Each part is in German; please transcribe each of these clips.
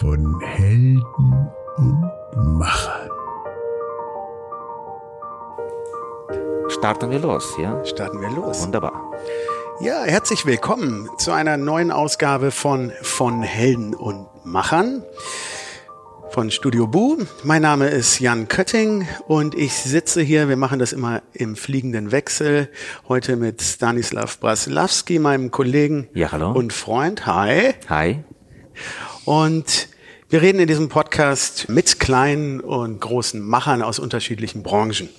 von Helden und Machern. Starten wir los, ja? Starten wir los. Wunderbar. Ja, herzlich willkommen zu einer neuen Ausgabe von von Helden und Machern von Studio Bu. Mein Name ist Jan Kötting und ich sitze hier, wir machen das immer im fliegenden Wechsel, heute mit Stanislav Braslawski, meinem Kollegen Ja, hallo. und Freund. Hi. Hi. Und wir reden in diesem Podcast mit kleinen und großen Machern aus unterschiedlichen Branchen.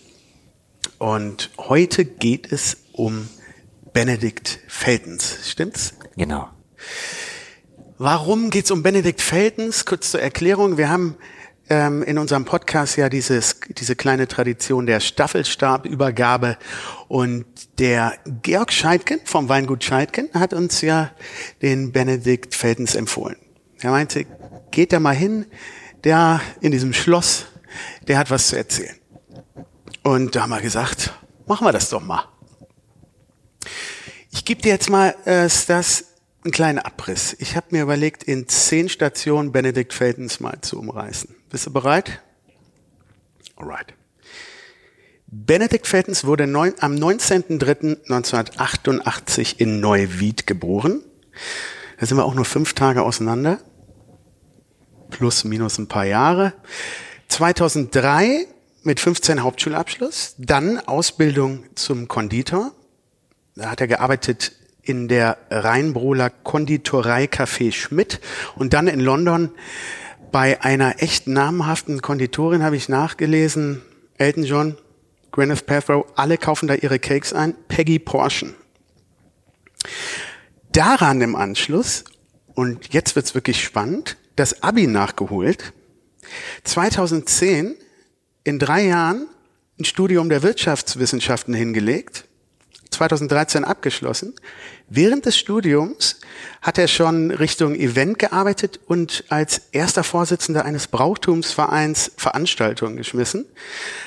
Und heute geht es um Benedikt Feltens. Stimmt's? Genau. Warum geht's um Benedikt Feltens? Kurz zur Erklärung. Wir haben ähm, in unserem Podcast ja dieses, diese kleine Tradition der Staffelstabübergabe und der Georg Scheidken vom Weingut Scheidken hat uns ja den Benedikt Feltens empfohlen. Er meinte, geht da mal hin, der in diesem Schloss, der hat was zu erzählen. Und da haben wir gesagt, machen wir das doch mal. Ich gebe dir jetzt mal äh, das einen kleinen Abriss. Ich habe mir überlegt, in zehn Stationen Benedikt Feltens mal zu umreißen. Bist du bereit? Alright. Benedikt Feltens wurde neun, am 19.03.1988 in Neuwied geboren. Da sind wir auch nur fünf Tage auseinander. Plus, minus ein paar Jahre. 2003 mit 15 Hauptschulabschluss, dann Ausbildung zum Konditor. Da hat er gearbeitet in der Rheinbrohler Konditorei Café Schmidt und dann in London bei einer echt namhaften Konditorin habe ich nachgelesen, Elton John, Gwyneth Paltrow, alle kaufen da ihre Cakes ein, Peggy Porschen. Daran im Anschluss, und jetzt wird's wirklich spannend, das Abi nachgeholt, 2010 in drei Jahren ein Studium der Wirtschaftswissenschaften hingelegt, 2013 abgeschlossen. Während des Studiums hat er schon Richtung Event gearbeitet und als erster Vorsitzender eines Brauchtumsvereins Veranstaltungen geschmissen.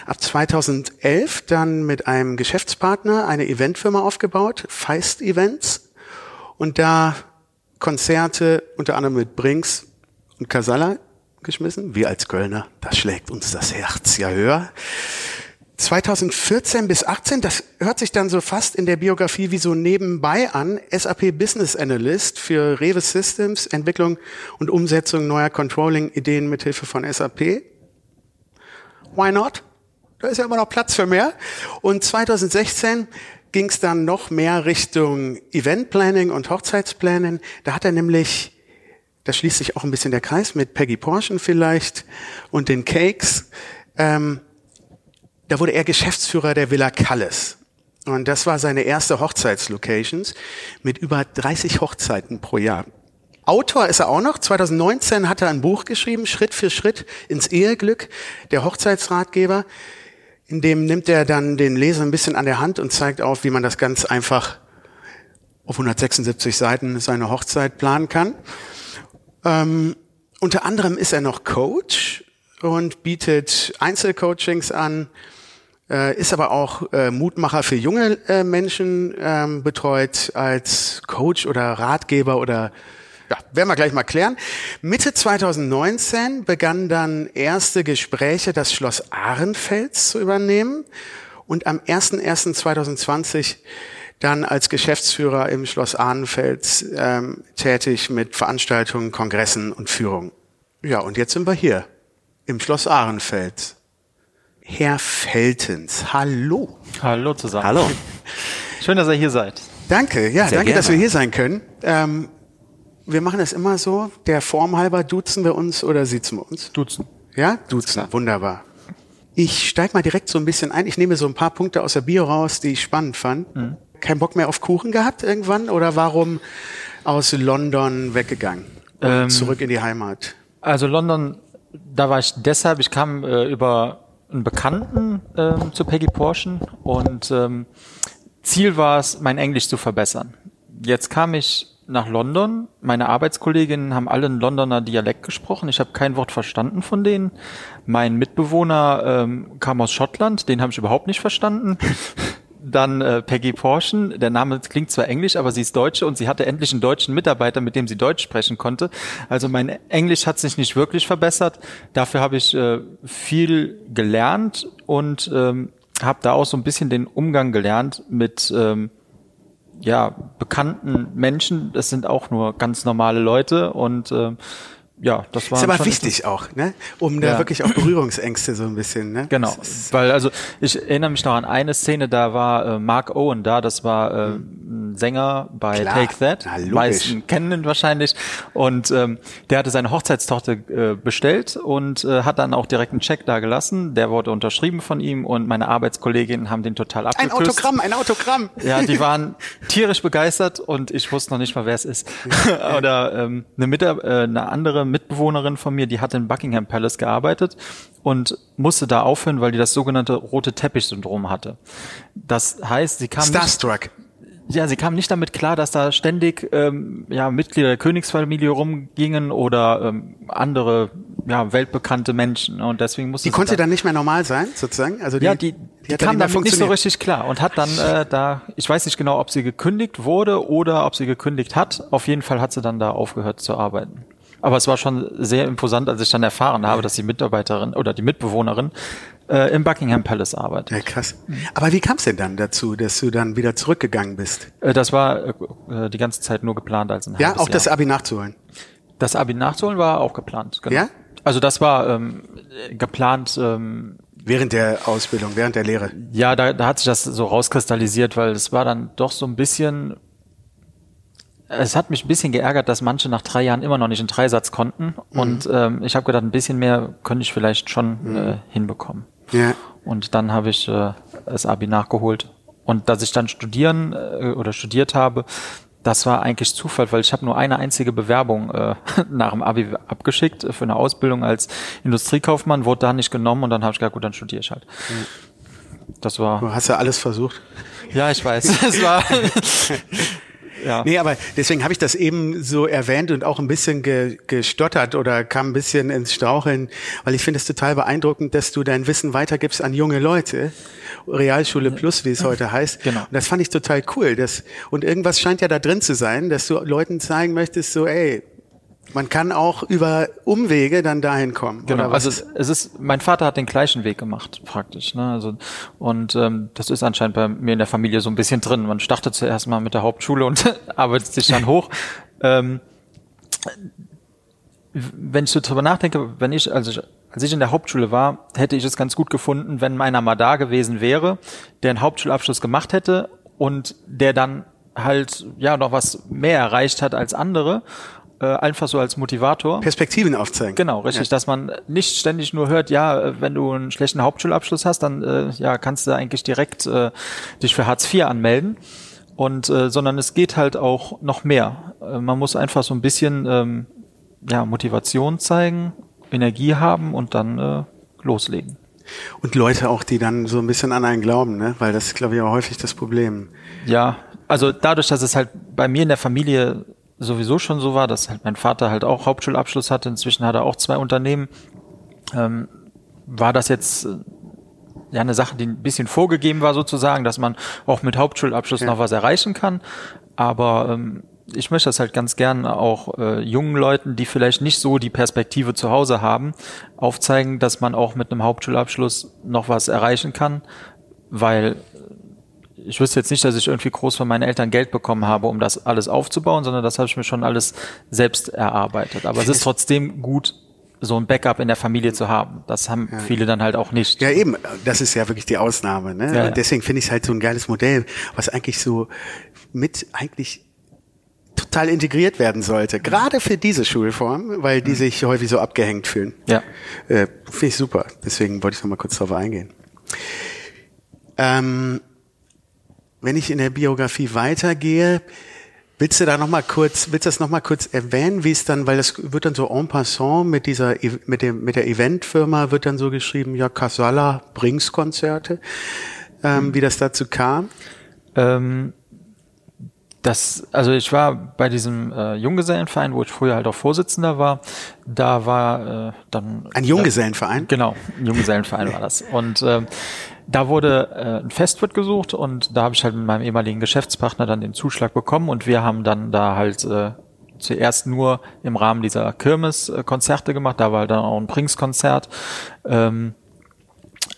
Ab 2011 dann mit einem Geschäftspartner eine Eventfirma aufgebaut, Feist Events, und da Konzerte unter anderem mit Brinks und Casalla geschmissen. Wir als Kölner, da schlägt uns das Herz ja höher. 2014 bis 18, das hört sich dann so fast in der Biografie wie so nebenbei an, SAP Business Analyst für Rewe Systems, Entwicklung und Umsetzung neuer Controlling-Ideen mithilfe von SAP. Why not? Da ist ja immer noch Platz für mehr. Und 2016 ging es dann noch mehr Richtung Event Planning und Hochzeitsplanning. Da hat er nämlich, da schließt sich auch ein bisschen der Kreis mit Peggy Porschen vielleicht und den Cakes, ähm, da wurde er Geschäftsführer der Villa Calles. Und das war seine erste Hochzeitslocations mit über 30 Hochzeiten pro Jahr. Autor ist er auch noch. 2019 hat er ein Buch geschrieben, Schritt für Schritt ins Eheglück, der Hochzeitsratgeber. In dem nimmt er dann den Leser ein bisschen an der Hand und zeigt auf, wie man das ganz einfach auf 176 Seiten seine Hochzeit planen kann. Ähm, unter anderem ist er noch Coach und bietet Einzelcoachings an, äh, ist aber auch äh, Mutmacher für junge äh, Menschen, ähm, betreut als Coach oder Ratgeber oder ja, werden wir gleich mal klären. Mitte 2019 begannen dann erste Gespräche, das Schloss Ahrenfels zu übernehmen und am 01.01.2020 dann als Geschäftsführer im Schloss Ahrenfels ähm, tätig mit Veranstaltungen, Kongressen und Führungen. Ja, und jetzt sind wir hier im Schloss Ahrenfels. Herr Feltens, hallo. Hallo zusammen. Hallo. Schön, dass ihr hier seid. Danke, ja, Sehr danke, dass wir gerne. hier sein können. Ähm, wir machen es immer so, der Form halber duzen wir uns oder sitzen wir uns? Duzen. Ja, duzen, wunderbar. Ich steig mal direkt so ein bisschen ein. Ich nehme so ein paar Punkte aus der Bio raus, die ich spannend fand. Mhm. Kein Bock mehr auf Kuchen gehabt irgendwann oder warum aus London weggegangen Ähm, zurück in die Heimat? Also London, da war ich deshalb, ich kam äh, über einen Bekannten ähm, zu Peggy Porschen und ähm, Ziel war es, mein Englisch zu verbessern. Jetzt kam ich nach London. Meine Arbeitskolleginnen haben alle einen Londoner Dialekt gesprochen. Ich habe kein Wort verstanden von denen. Mein Mitbewohner ähm, kam aus Schottland, den habe ich überhaupt nicht verstanden. Dann äh, Peggy Porschen, der Name klingt zwar englisch, aber sie ist Deutsche und sie hatte endlich einen deutschen Mitarbeiter, mit dem sie Deutsch sprechen konnte. Also mein Englisch hat sich nicht wirklich verbessert. Dafür habe ich äh, viel gelernt und ähm, habe da auch so ein bisschen den Umgang gelernt mit ähm, ja, bekannten Menschen. Das sind auch nur ganz normale Leute und ähm, ja, das war. Ist aber wichtig auch, ne? Um da Ja. wirklich auch Berührungsängste so ein bisschen, ne? Genau, weil also ich erinnere mich noch an eine Szene, da war äh, Mark Owen da, das war äh, ein Sänger bei Klar, Take That, na, meisten kennen ihn wahrscheinlich und ähm, der hatte seine Hochzeitstochter äh, bestellt und äh, hat dann auch direkt einen Check da gelassen, der wurde unterschrieben von ihm und meine Arbeitskolleginnen haben den total Ein abgeküsst. Autogramm, ein Autogramm. Ja, die waren tierisch begeistert und ich wusste noch nicht mal, wer es ist. Oder ähm, eine, Mitar äh, eine andere Mitbewohnerin von mir, die hat in Buckingham Palace gearbeitet und musste da aufhören, weil die das sogenannte rote Teppich-Syndrom hatte. Das heißt, sie kam nicht, Starstruck. ja, sie kam nicht damit klar, dass da ständig ähm, ja, Mitglieder der Königsfamilie rumgingen oder ähm, andere ja, weltbekannte Menschen. Und deswegen musste Die sie konnte da dann nicht mehr normal sein, sozusagen? Also die, ja, die, die, dann kam damit nicht so richtig klar und hat dann äh, da, ich weiß nicht genau, ob sie gekündigt wurde oder ob sie gekündigt hat. Auf jeden Fall hat sie dann da aufgehört zu arbeiten. Aber es war schon sehr imposant, als ich dann erfahren habe, dass die Mitarbeiterin oder die Mitbewohnerin äh, im Buckingham Palace arbeitet. Ja, krass. Aber wie kam es denn dann dazu, dass du dann wieder zurückgegangen bist? Äh, das war äh, die ganze Zeit nur geplant als ein Ja, auch das Jahr. Abi nachzuholen. das Abi nachzuholen war auch geplant. Genau. Ja? Also das war ähm, geplant. Ähm, Während der Ausbildung, während der Lehre. Ja, da, da hat sich das so rauskristallisiert, weil es war dann doch so ein bisschen. Es hat mich ein bisschen geärgert, dass manche nach drei Jahren immer noch nicht einen Dreisatz konnten. Mhm. Und ähm, ich habe gedacht, ein bisschen mehr könnte ich vielleicht schon äh, hinbekommen. Ja. Und dann habe ich äh, das Abi nachgeholt. Und dass ich dann studieren äh, oder studiert habe, das war eigentlich Zufall, weil ich habe nur eine einzige Bewerbung äh, nach dem Abi abgeschickt für eine Ausbildung als Industriekaufmann, wurde da nicht genommen und dann habe ich gesagt, gut, dann studiere ich halt. Das war Du hast ja alles versucht. ja, ich weiß. Es war ja. Nee, aber deswegen habe ich das eben so erwähnt und auch ein bisschen ge gestottert oder kam ein bisschen ins Straucheln, weil ich finde es total beeindruckend, dass du dein Wissen weitergibst an junge Leute. Realschule Plus, wie es heute heißt. Genau. Und das fand ich total cool. Das, und irgendwas scheint ja da drin zu sein, dass du Leuten zeigen möchtest, so, ey, man kann auch über Umwege dann dahin kommen. Genau, also es, es ist, mein Vater hat den gleichen Weg gemacht, praktisch. Ne? Also, und ähm, das ist anscheinend bei mir in der Familie so ein bisschen drin. Man startet zuerst mal mit der Hauptschule und arbeitet sich dann hoch. Ähm, wenn ich so drüber nachdenke, wenn ich, also ich, als ich in der Hauptschule war, hätte ich es ganz gut gefunden, wenn meiner mal da gewesen wäre, der einen Hauptschulabschluss gemacht hätte und der dann halt ja noch was mehr erreicht hat als andere, äh, einfach so als Motivator. Perspektiven aufzeigen. Genau, richtig, dass man nicht ständig nur hört, ja, äh, wenn du einen schlechten Hauptschulabschluss hast, dann äh, ja, kannst du eigentlich direkt äh, dich für Hartz IV anmelden. Und äh, sondern es geht halt auch noch mehr. Äh, man muss einfach so ein bisschen ähm, ja, Motivation zeigen, Energie haben und dann äh, loslegen. Und Leute auch, die dann so ein bisschen an einen glauben, ne? Weil das ist, glaube ich, auch häufig das Problem. Ja, also dadurch, dass es halt bei mir in der Familie sowieso schon so war, dass halt mein Vater halt auch Hauptschulabschluss hatte, inzwischen hat er auch zwei Unternehmen, ähm, war das jetzt äh, ja eine Sache, die ein bisschen vorgegeben war sozusagen, dass man auch mit Hauptschulabschluss noch was erreichen kann. Aber ähm, ich möchte das halt ganz gern auch äh, jungen Leuten, die vielleicht nicht so die Perspektive zu Hause haben, aufzeigen, dass man auch mit einem Hauptschulabschluss noch was erreichen kann, weil ich wüsste jetzt nicht, dass ich irgendwie groß von meinen Eltern Geld bekommen habe, um das alles aufzubauen, sondern das habe ich mir schon alles selbst erarbeitet. Aber es ist trotzdem gut, so ein Backup in der Familie zu haben. Das haben viele dann halt auch nicht. Ja, eben. Das ist ja wirklich die Ausnahme. Ne? Ja, ja. Und deswegen finde ich es halt so ein geiles Modell, was eigentlich so mit eigentlich total integriert werden sollte. Gerade für diese Schulform, weil die sich häufig so abgehängt fühlen. Ja. Äh, finde ich super. Deswegen wollte ich noch mal kurz darauf eingehen. Ähm, wenn ich in der Biografie weitergehe, willst du da noch mal kurz, willst du das noch mal kurz erwähnen, wie es dann, weil das wird dann so en passant mit dieser, E- mit dem, mit der Eventfirma wird dann so geschrieben, ja, Casala Brings Konzerte, ähm, wie das dazu kam. Ähm, Das, also ich war bei diesem äh, Junggesellenverein, wo ich früher halt auch Vorsitzender war. Da war äh, dann Ein Junggesellenverein? Genau, ein Junggesellenverein war das. Und ähm, da wurde äh, ein Festwirt gesucht und da habe ich halt mit meinem ehemaligen Geschäftspartner dann den Zuschlag bekommen und wir haben dann da halt äh, zuerst nur im Rahmen dieser Kirmes äh, Konzerte gemacht. Da war dann auch ein Prinks-Konzert. Ähm,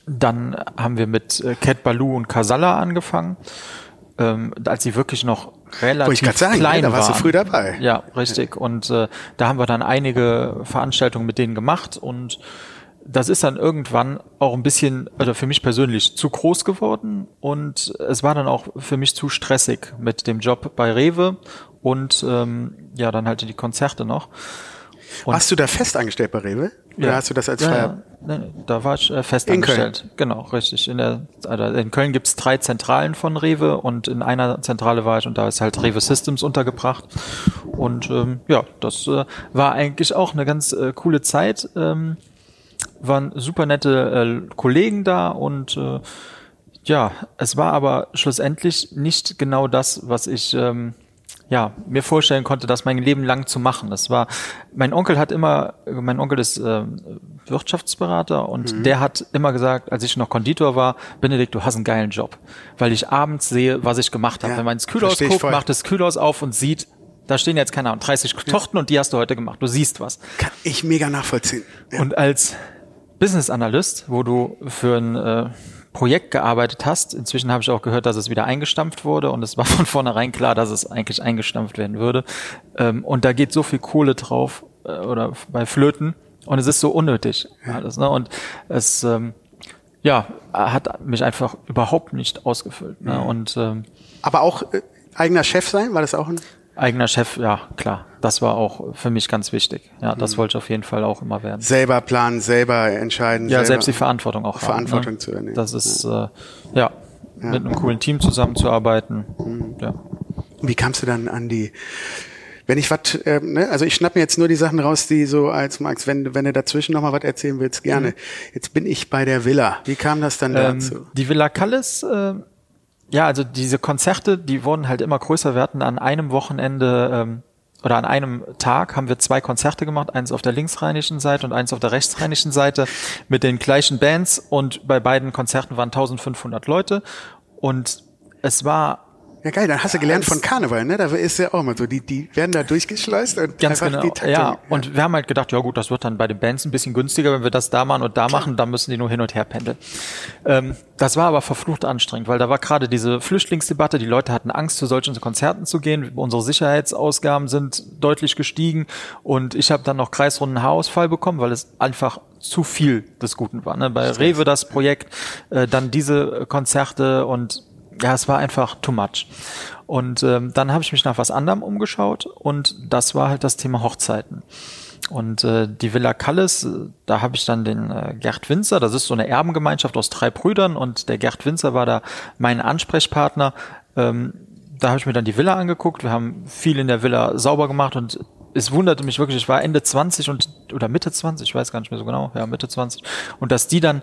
dann haben wir mit äh, Cat Baloo und Casalla angefangen, ähm, als sie wirklich noch relativ ich sagen, klein ja, da warst du früh dabei. Ja, richtig. Und äh, da haben wir dann einige Veranstaltungen mit denen gemacht und das ist dann irgendwann auch ein bisschen, oder für mich persönlich, zu groß geworden und es war dann auch für mich zu stressig mit dem Job bei Rewe und ähm, ja, dann halt die Konzerte noch. Und- Warst du da fest angestellt bei Rewe? Oder hast du das als ja, Freier? ja. Da war ich äh, fest In Köln? angestellt. Genau, richtig. In, der, also in Köln gibt's drei Zentralen von Rewe und in einer Zentrale war ich und da ist halt Rewe Systems untergebracht. Und ähm, ja, das äh, war eigentlich auch eine ganz äh, coole Zeit. Ähm, waren super nette äh, Kollegen da und äh, ja, es war aber schlussendlich nicht genau das, was ich ähm, ja, mir vorstellen konnte, das mein Leben lang zu machen. Das war, mein Onkel hat immer, mein Onkel ist ähm, Wirtschaftsberater und Mhm. der hat immer gesagt, als ich noch Konditor war, Benedikt, du hast einen geilen Job, weil ich abends sehe, was ich gemacht habe. Ja, Wenn man ins Kühlhaus guckt, macht das Kühlhaus auf und sieht, da stehen jetzt keine Ahnung 30 Tochten und die hast du heute gemacht. Du siehst was. Kann ich mega nachvollziehen. Ja. Und als Business Analyst, wo du für ein äh, Projekt gearbeitet hast, inzwischen habe ich auch gehört, dass es wieder eingestampft wurde und es war von vornherein klar, dass es eigentlich eingestampft werden würde. Ähm, und da geht so viel Kohle drauf äh, oder bei Flöten und es ist so unnötig alles. Ne? Und es ähm, ja hat mich einfach überhaupt nicht ausgefüllt. Ne? Und ähm, Aber auch äh, eigener Chef sein, war das auch ein... eigener Chef, ja klar, das war auch für mich ganz wichtig. Ja, das Mhm. wollte ich auf jeden Fall auch immer werden. Selber planen, selber entscheiden. Ja, selber. selbst die Verantwortung auch Verantwortung haben, ne? zu übernehmen. Das ist, ja, äh, ja, mit einem coolen Team zusammenzuarbeiten. Mhm. Ja. Wie kamst du dann an die... Wenn ich was, äh, ne, also ich schnapp mir jetzt nur die Sachen raus, die so als Max, wenn, wenn du dazwischen noch mal was erzählen willst, gerne. Jetzt bin ich bei der Villa. Wie kam das dann Ähm, dazu? die Villa Callis, äh, ja, also diese Konzerte, die wurden halt immer größer. Wir hatten an einem Wochenende ähm, oder an einem Tag haben wir zwei Konzerte gemacht, eins auf der linksrheinischen Seite und eins auf der rechtsrheinischen Seite mit den gleichen Bands. Und bei beiden Konzerten waren 1500 Leute. Und es war Ja geil, dann hast du gelernt von Karneval, ne? Da ist ja auch mal so, die, die werden da durchgeschleust und Ganz einfach genau. die Taktung. ja, und wir haben halt gedacht, ja gut, das wird dann bei den Bands ein bisschen günstiger, wenn wir das da machen und da machen, dann müssen die nur hin und her pendeln. Ähm, das war aber verflucht anstrengend, weil da war gerade diese Flüchtlingsdebatte, die Leute hatten Angst, zu solchen Konzerten zu gehen, unsere Sicherheitsausgaben sind deutlich gestiegen und ich habe dann noch kreisrunden Haarausfall bekommen, weil es einfach zu viel des Guten war. Ne? Bei Rewe das Projekt, äh, dann diese Konzerte und ja, es war einfach too much. Und ähm, dann habe ich mich nach was anderem umgeschaut und das war halt das Thema Hochzeiten. Und äh, die Villa Kalles, äh, da habe ich dann den äh, Gerd Winzer, das ist so eine Erbengemeinschaft aus drei Brüdern und der Gerd Winzer war da mein Ansprechpartner. Ähm, da habe ich mir dann die Villa angeguckt, wir haben viel in der Villa sauber gemacht und es wunderte mich wirklich, ich war Ende 20 und oder Mitte 20, ich weiß gar nicht mehr so genau, ja, Mitte 20. Und dass die dann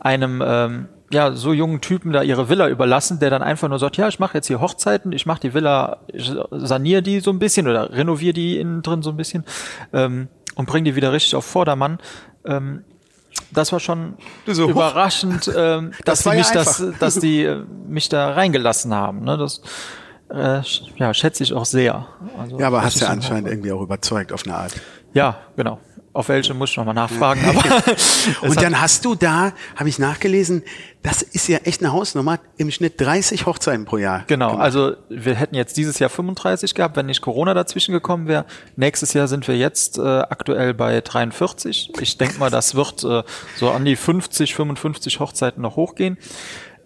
einem ähm, ja, so jungen Typen da ihre Villa überlassen, der dann einfach nur sagt, ja, ich mache jetzt hier Hochzeiten, ich mache die Villa, ich saniere die so ein bisschen oder renoviere die innen drin so ein bisschen ähm, und bringe die wieder richtig auf Vordermann. Ähm, das war schon so, überraschend, ähm, Das dass war die ja mich das, einfach. dass die äh, mich da reingelassen haben. Ne? Das äh, ja, schätze ich auch sehr. Also, Ja, aber das hast ja ein anscheinend irgendwie auch überzeugt auf eine Art. Ja, genau. Auf welche muss ich nochmal nachfragen. Aber Und dann hast du da, habe ich nachgelesen, das ist ja echt eine Hausnummer, im Schnitt 30 Hochzeiten pro Jahr. Genau, gemacht. also wir hätten jetzt dieses Jahr 35 gehabt, wenn nicht Corona dazwischen gekommen wäre. Nächstes Jahr sind wir jetzt äh, aktuell bei 43. Ich denke mal, das wird äh, so an die 50, 55 Hochzeiten noch hochgehen.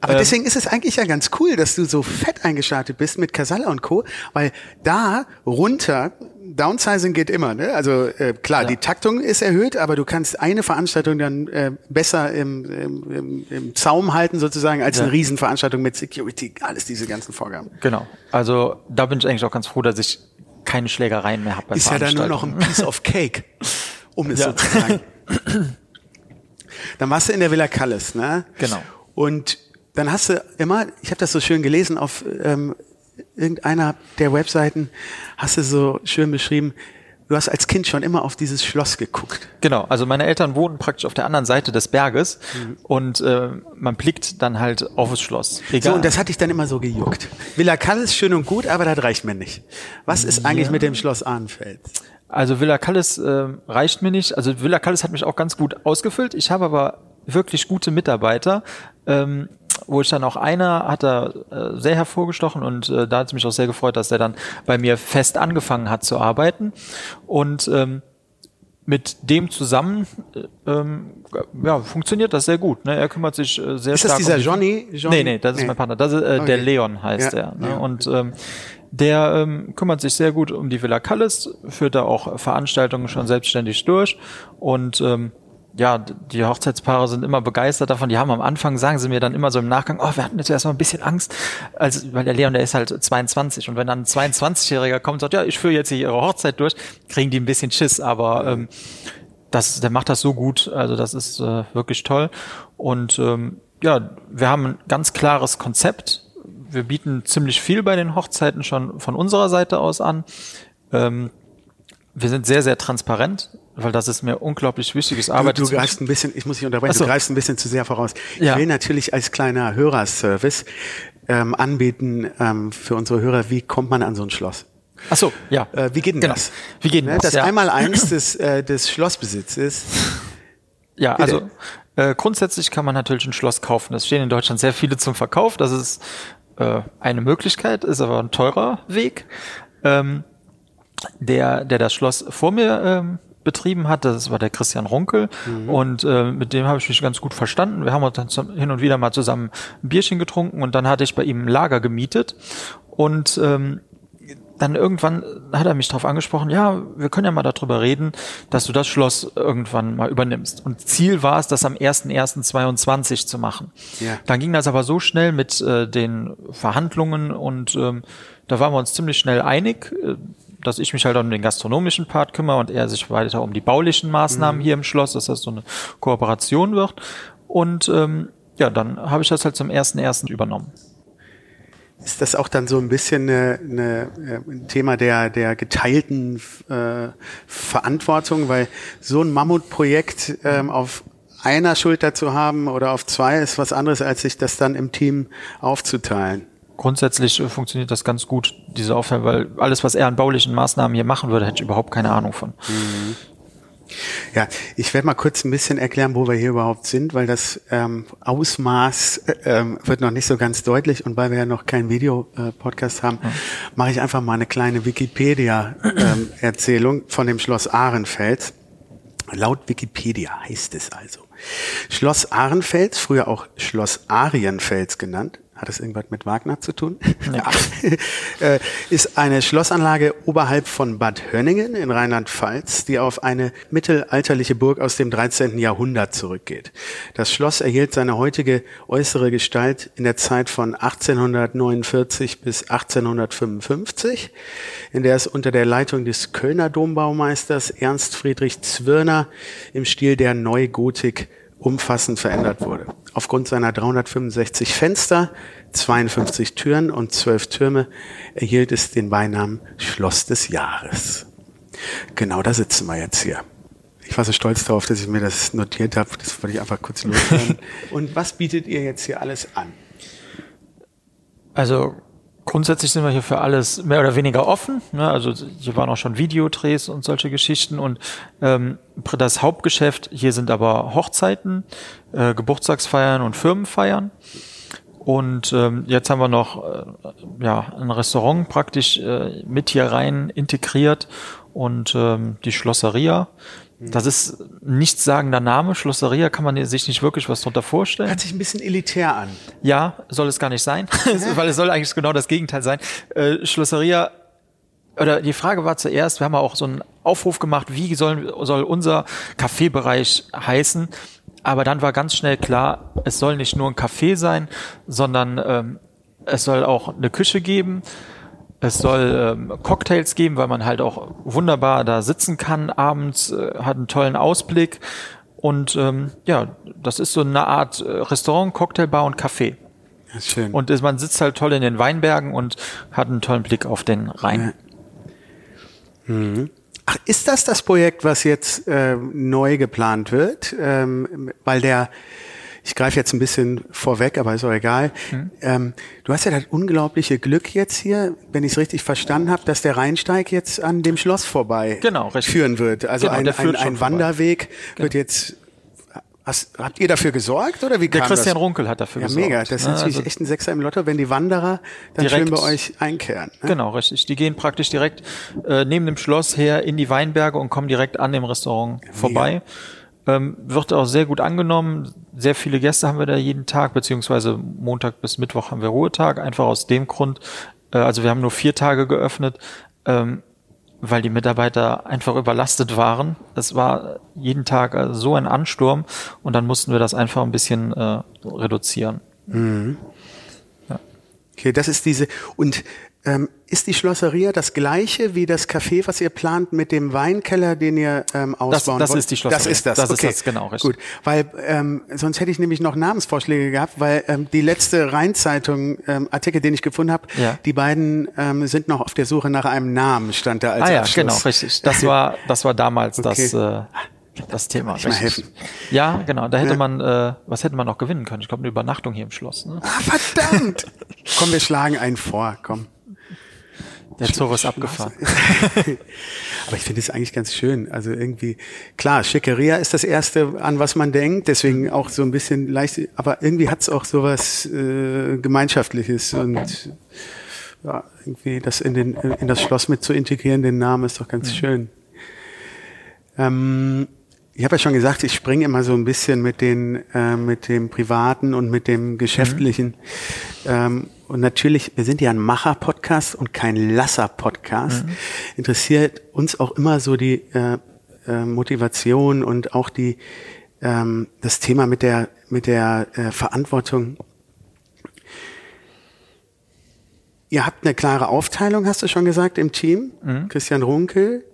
Aber deswegen ist es eigentlich ja ganz cool, dass du so fett eingestartet bist mit Casalla und Co., weil da runter, Downsizing geht immer, ne? Also äh, klar, die Taktung ist erhöht, aber du kannst eine Veranstaltung dann äh, besser im, im, im, Zaum halten sozusagen als eine Riesenveranstaltung mit Security, alles diese ganzen Vorgaben. Genau. Also da bin ich eigentlich auch ganz froh, dass ich keine Schlägereien mehr habe bei Ist ja dann nur noch ein. Piece of Cake, um es Ja. so zu sagen. Dann warst du in der Villa Calles, ne? Genau. Und dann hast du immer, ich habe das so schön gelesen auf ähm, irgendeiner der Webseiten hast du so schön beschrieben, du hast als Kind schon immer auf dieses Schloss geguckt. Genau, also meine Eltern wohnen praktisch auf der anderen Seite des Berges mhm. und äh, man blickt dann halt auf das Schloss. Egal. So, und das hatte ich dann immer so gejuckt. Villa Callis schön und gut, aber das reicht mir nicht. Was ist eigentlich ja. mit dem Schloss Arnfeld? Also Villa Callis äh, reicht mir nicht. Also Villa Callis hat mich auch ganz gut ausgefüllt. Ich habe aber wirklich gute Mitarbeiter. Ähm, wo ich dann auch einer hat er äh, sehr hervorgestochen und äh, da hat es mich auch sehr gefreut, dass er dann bei mir fest angefangen hat zu arbeiten und ähm, mit dem zusammen äh, ähm, ja, funktioniert das sehr gut. Ne? Er kümmert sich äh, sehr ist stark. Ist das dieser um Johnny? Johnny? Nee, nee, das ist nee. mein Partner. Das ist, äh, okay. Der Leon heißt ja, er. Ne? Ja. Und ähm, der ähm, kümmert sich sehr gut um die Villa Callis, führt da auch Veranstaltungen schon selbstständig durch und ähm, ja, die Hochzeitspaare sind immer begeistert davon. Die haben am Anfang, sagen sie mir dann immer so im Nachgang, oh, wir hatten jetzt erstmal ein bisschen Angst, als, weil der Leon, der ist halt 22 und wenn dann ein 22-Jähriger kommt und sagt, ja, ich führe jetzt hier ihre Hochzeit durch, kriegen die ein bisschen Schiss, aber ähm, das, der macht das so gut, also das ist äh, wirklich toll. Und ähm, ja, wir haben ein ganz klares Konzept. Wir bieten ziemlich viel bei den Hochzeiten schon von unserer Seite aus an. Ähm, wir sind sehr, sehr transparent weil das ist mir unglaublich wichtig. Ich arbeite du, du greifst ein bisschen, ich muss dich unterbrechen, so. du greifst ein bisschen zu sehr voraus. Ja. Ich will natürlich als kleiner Hörerservice ähm, anbieten ähm, für unsere Hörer, wie kommt man an so ein Schloss? Ach so, ja. Äh, wie geht denn genau. das? Wie geht denn ne, das? Das ja. einmal eins des, äh, des Schlossbesitzes. Ja, Bitte. also äh, grundsätzlich kann man natürlich ein Schloss kaufen. Es stehen in Deutschland sehr viele zum Verkauf. Das ist äh, eine Möglichkeit, ist aber ein teurer Weg. Ähm, der, der das Schloss vor mir ähm, betrieben hat. Das war der Christian Runkel mhm. und äh, mit dem habe ich mich ganz gut verstanden. Wir haben uns dann hin und wieder mal zusammen ein Bierchen getrunken und dann hatte ich bei ihm ein Lager gemietet und ähm, dann irgendwann hat er mich darauf angesprochen, ja, wir können ja mal darüber reden, dass du das Schloss irgendwann mal übernimmst. Und Ziel war es, das am 1.1.22 zu machen. Ja. Dann ging das aber so schnell mit äh, den Verhandlungen und ähm, da waren wir uns ziemlich schnell einig. Dass ich mich halt um den gastronomischen Part kümmere und er sich weiter um die baulichen Maßnahmen mhm. hier im Schloss, dass das so eine Kooperation wird. Und ähm, ja, dann habe ich das halt zum ersten ersten übernommen. Ist das auch dann so ein bisschen eine, eine, äh, ein Thema der, der geteilten äh, Verantwortung, weil so ein Mammutprojekt ähm, auf einer Schulter zu haben oder auf zwei ist was anderes, als sich das dann im Team aufzuteilen grundsätzlich äh, funktioniert das ganz gut, diese Aufteilung, weil alles, was er an baulichen Maßnahmen hier machen würde, hätte ich überhaupt keine Ahnung von. Mhm. Ja, ich werde mal kurz ein bisschen erklären, wo wir hier überhaupt sind, weil das ähm, Ausmaß äh, ähm, wird noch nicht so ganz deutlich und weil wir ja noch keinen Videopodcast äh, haben, mhm. mache ich einfach mal eine kleine Wikipedia-Erzählung ähm, von dem Schloss Ahrenfels. Laut Wikipedia heißt es also. Schloss Ahrenfels, früher auch Schloss Arienfels genannt, hat das irgendwas mit Wagner zu tun? Ja. Äh, ist eine Schlossanlage oberhalb von Bad Hönningen in Rheinland-Pfalz, die auf eine mittelalterliche Burg aus dem 13. Jahrhundert zurückgeht. Das Schloss erhielt seine heutige äußere Gestalt in der Zeit von 1849 bis 1855, in der es unter der Leitung des Kölner Dombaumeisters Ernst Friedrich Zwirner im Stil der Neugotik umfassend verändert wurde. Aufgrund seiner 365 Fenster, 52 Türen und 12 Türme erhielt es den Beinamen Schloss des Jahres. Genau da sitzen wir jetzt hier. Ich war so stolz darauf, dass ich mir das notiert habe. Das wollte ich einfach kurz loswerden. und was bietet ihr jetzt hier alles an? Also grundsätzlich sind wir hier für alles mehr oder weniger offen. Ne? Also hier waren auch schon Videodrehs und solche Geschichten. Und ähm, das Hauptgeschäft hier sind aber Hochzeiten, äh, Geburtstagsfeiern und Firmenfeiern. Und ähm, jetzt haben wir noch äh, ja, ein Restaurant praktisch äh, mit hier rein integriert und ähm, die Schlosseria. Das ist nichtssagender Name. Schlosseria kann man sich nicht wirklich was darunter vorstellen. Hört sich ein bisschen elitär an. Ja, soll es gar nicht sein, weil es soll eigentlich genau das Gegenteil sein. Äh, Schlosseria oder die Frage war zuerst, wir haben auch so einen Aufruf gemacht, wie soll, soll unser Kaffeebereich heißen? Aber dann war ganz schnell klar, es soll nicht nur ein Café sein, sondern ähm, es soll auch eine Küche geben. Es soll ähm, Cocktails geben, weil man halt auch wunderbar da sitzen kann abends, äh, hat einen tollen Ausblick. Und ähm, ja, das ist so eine Art äh, Restaurant, Cocktailbar und Café. Ja, schön. Und ist- man sitzt halt toll in den Weinbergen und hat einen tollen Blick auf den Rhein. Ach, ist das das Projekt, was jetzt äh, neu geplant wird? Ähm, weil der, ich greife jetzt ein bisschen vorweg, aber ist auch egal. Mhm. Ähm, du hast ja das unglaubliche Glück jetzt hier, wenn ich es richtig verstanden habe, dass der Rheinsteig jetzt an dem Schloss vorbei Genau, richtig. führen wird. Also Genau, ein, ein, ein. Wanderweg wird jetzt. Hast, habt ihr dafür gesorgt oder wie Der Christian das? Runkel hat dafür Ja, gesorgt. mega. Das ist ne? natürlich Also- echt ein Sechser im Lotto, wenn die Wanderer dann Direkt- schön bei euch einkehren. Ne? Genau, richtig. Die gehen praktisch direkt äh, neben dem Schloss her in die Weinberge und kommen direkt an dem Restaurant vorbei. Ähm, wird auch sehr gut angenommen. Sehr viele Gäste haben wir da jeden Tag, beziehungsweise Montag bis Mittwoch haben wir Ruhetag. Einfach aus dem Grund, äh, also wir haben nur vier Tage geöffnet, ähm, weil die Mitarbeiter einfach überlastet waren. Es war jeden Tag äh, so ein Ansturm und dann mussten wir das einfach ein bisschen äh, reduzieren. Okay, das ist diese. Und ähm, ist die Schlosseria das gleiche wie das Café, was ihr plant mit dem Weinkeller, den ihr ähm, ausbauen das wollt? ist die Schlosseria. Das ist das. Das ist okay. das, genau, richtig. Gut, weil ähm, sonst hätte ich nämlich noch Namensvorschläge gehabt, weil ähm, die letzte Rheinzeitung ähm, Artikel, den ich gefunden habe, Ja. die beiden ähm, sind noch auf der Suche nach einem Namen, stand da als Ah ja, Abschluss. genau, richtig. Das war, das war damals das, Okay. äh, das Thema. ich mal helfen. Ja, genau. Da hätte Ja. man, äh, was hätte man noch gewinnen können? Ich glaube, eine Übernachtung hier im Schloss. Ne? Ah, verdammt! komm, wir schlagen einen vor, komm. Der Zug ist abgefahren. Aber ich finde es eigentlich ganz schön. Also irgendwie, klar, Schickeria ist das Erste, an was man denkt, deswegen auch so ein bisschen leicht, aber irgendwie hat es auch sowas äh, Gemeinschaftliches und ja, irgendwie das in, den, in das Schloss mit zu integrieren, den Namen ist doch ganz schön. Ähm, ich habe ja schon gesagt, ich springe immer so ein bisschen mit den äh, mit dem privaten und mit dem geschäftlichen. Ähm, und natürlich, wir sind ja ein Macher-Podcast und kein Lasser-Podcast. Interessiert uns auch immer so die äh, äh, Motivation und auch die ähm, das Thema mit der mit der äh, Verantwortung. Ihr habt eine klare Aufteilung, hast du schon gesagt, im Team. Christian Runkel.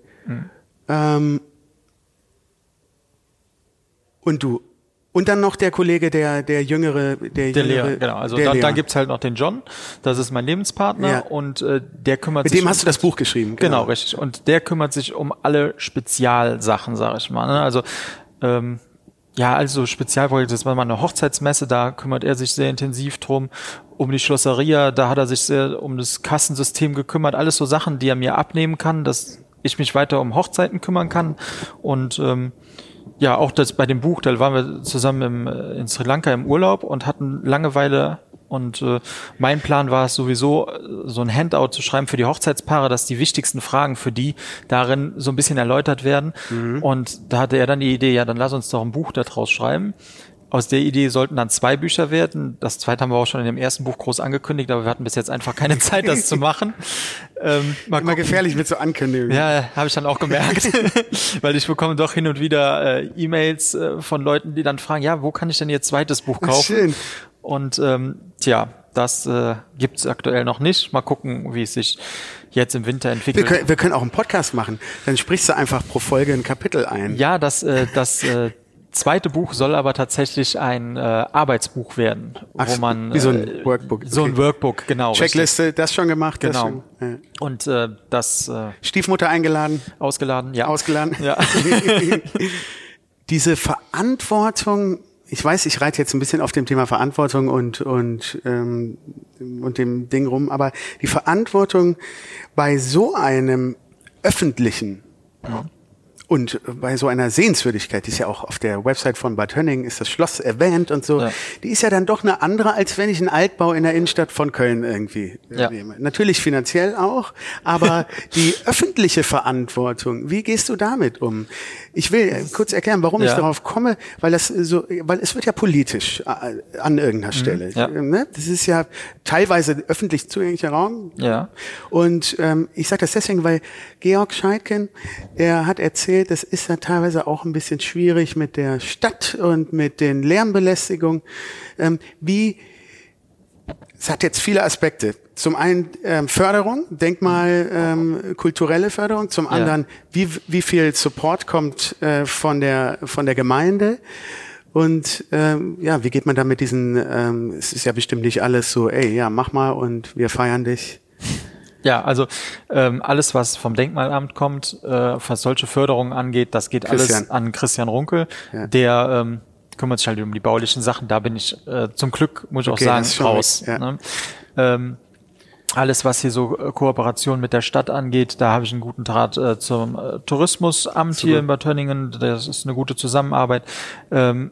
Ähm, und du. Und dann noch der Kollege, der, der jüngere, der, Der jüngere, Leon, genau. Also da, da Leon. gibt's halt noch den John, das ist mein Lebenspartner Ja. und äh, der kümmert Mit sich. dem um- hast du das Buch geschrieben. Genau, richtig. Und der kümmert sich um alle Spezialsachen, sag ich mal. Ne? Also ähm, ja, also Spezialprojekte, das war mal eine Hochzeitsmesse, da kümmert er sich sehr intensiv drum. Um die Schlosseria, da hat er sich sehr um das Kassensystem gekümmert. Alles so Sachen, die er mir abnehmen kann, dass ich mich weiter um Hochzeiten kümmern kann. Und ähm, ja, auch das bei dem Buch, da waren wir zusammen im, äh, in Sri Lanka im Urlaub und hatten Langeweile. Und äh, mein Plan war es sowieso, äh, so ein Handout zu schreiben für die Hochzeitspaare, dass die wichtigsten Fragen für die darin so ein bisschen erläutert werden. Und da hatte er dann die Idee, ja, dann lass uns doch ein Buch daraus schreiben. Aus der Idee sollten dann zwei Bücher werden. Das zweite haben wir auch schon in dem ersten Buch groß angekündigt, aber wir hatten bis jetzt einfach keine Zeit, das zu machen. Ähm, mal Immer gucken. gefährlich mit so Ankündigungen. Ja, habe ich dann auch gemerkt, weil ich bekomme doch hin und wieder äh, E-Mails äh, von Leuten, die dann fragen, ja, wo kann ich denn ihr zweites Buch kaufen? schön. Und ähm, tja, das äh, gibt es aktuell noch nicht. Mal gucken, wie es sich jetzt im Winter Wir entwickelt. können, wir können auch einen Podcast machen. Dann sprichst du einfach pro Folge ein Kapitel ein. Ja, das, äh, das äh, zweite Buch soll aber tatsächlich ein äh, Arbeitsbuch werden, Ach wo man wie so ein äh, Workbook, so ein okay. Workbook, genau. richtig. Checkliste, das schon gemacht. Genau. schon, ja. Und äh, das äh, Stiefmutter eingeladen, ausgeladen, ja. ausgeladen. Ja. Diese Verantwortung, ich weiß, ich reite jetzt ein bisschen auf dem Thema Verantwortung und, und, ähm, und dem Ding rum, aber die Verantwortung bei so einem öffentlichen und bei so einer Sehenswürdigkeit, die ist ja auch auf der Website von Bad Hönning, ist das Schloss erwähnt und so, Ja. die ist ja dann doch eine andere, als wenn ich einen Altbau in der Innenstadt von Köln irgendwie Ja. nehme. Natürlich finanziell auch, aber die öffentliche Verantwortung, wie gehst du damit um? Ich will äh, kurz erklären, warum ich Ja. darauf komme, weil das so, weil es wird ja politisch äh, an irgendeiner Stelle. Mhm. ja. Ne? Das ist ja teilweise öffentlich zugänglicher Raum. Ja. Und ähm, ich sage das deswegen, weil Georg Scheidken, er hat erzählt, das ist ja teilweise auch ein bisschen schwierig mit der Stadt und mit den Lärmbelästigungen. Ähm, wie es hat jetzt viele Aspekte. Zum einen ähm, Förderung, Denkmal, ähm, kulturelle Förderung. Zum anderen, wie, wie viel Support kommt äh, von der von der Gemeinde Und ähm, ja, wie geht man da mit diesen, ähm, es ist ja bestimmt nicht alles so, ey, ja, mach mal und wir feiern dich. Ja, also ähm, alles, was vom Denkmalamt kommt, äh, was solche Förderungen angeht, das geht Christian. alles an Christian Runkel, Ja. der ähm, kümmert sich halt um die baulichen Sachen. Da bin ich äh, zum Glück, muss ich Okay, auch sagen, raus. ja. Ne? Ähm, alles, was hier so äh, Kooperation mit der Stadt angeht, da habe ich einen guten Draht äh, zum äh, Tourismusamt hier in Bad Tönningen. Das ist eine gute Zusammenarbeit. Ähm,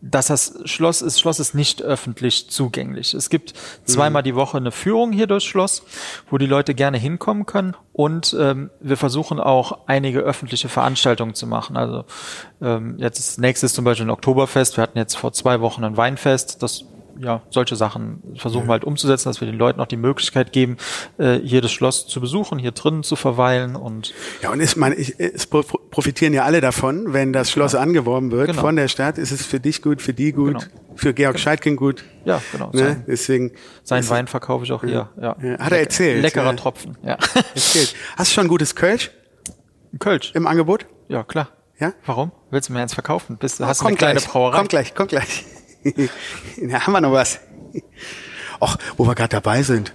dass das Schloss ist, Schloss ist nicht öffentlich zugänglich. Es gibt zweimal die Woche eine Führung hier durchs Schloss, wo die Leute gerne hinkommen können. Und ähm, wir versuchen auch einige öffentliche Veranstaltungen zu machen. Also ähm, jetzt ist nächstes zum Beispiel ein Oktoberfest. Wir hatten jetzt vor zwei Wochen ein Weinfest. Das ja, solche Sachen versuchen wir halt umzusetzen, dass wir den Leuten auch die Möglichkeit geben, äh, hier das Schloss zu besuchen, hier drinnen zu verweilen und Ja, und ist man, ich, es pro- profitieren ja alle davon, wenn das Schloss angeworben wird Genau. von der Stadt. Ist es für dich gut, für die gut, Genau. für Georg Scheidkin gut. ja, genau. Ne? Sein, Deswegen sein Wein verkaufe ich auch hier. Ja. Ja, hat er erzählt, Leckerer ja. Tropfen, ja. erzählt. Hast du schon ein gutes Kölsch Kölsch. im Angebot? Ja, klar. Ja? Warum? Willst du mir eins verkaufen? Bist, du hast du Kommt eine kleine gleich, Brauerei? Kommt gleich, kommt gleich. da haben wir noch was. Och, wo wir gerade dabei sind.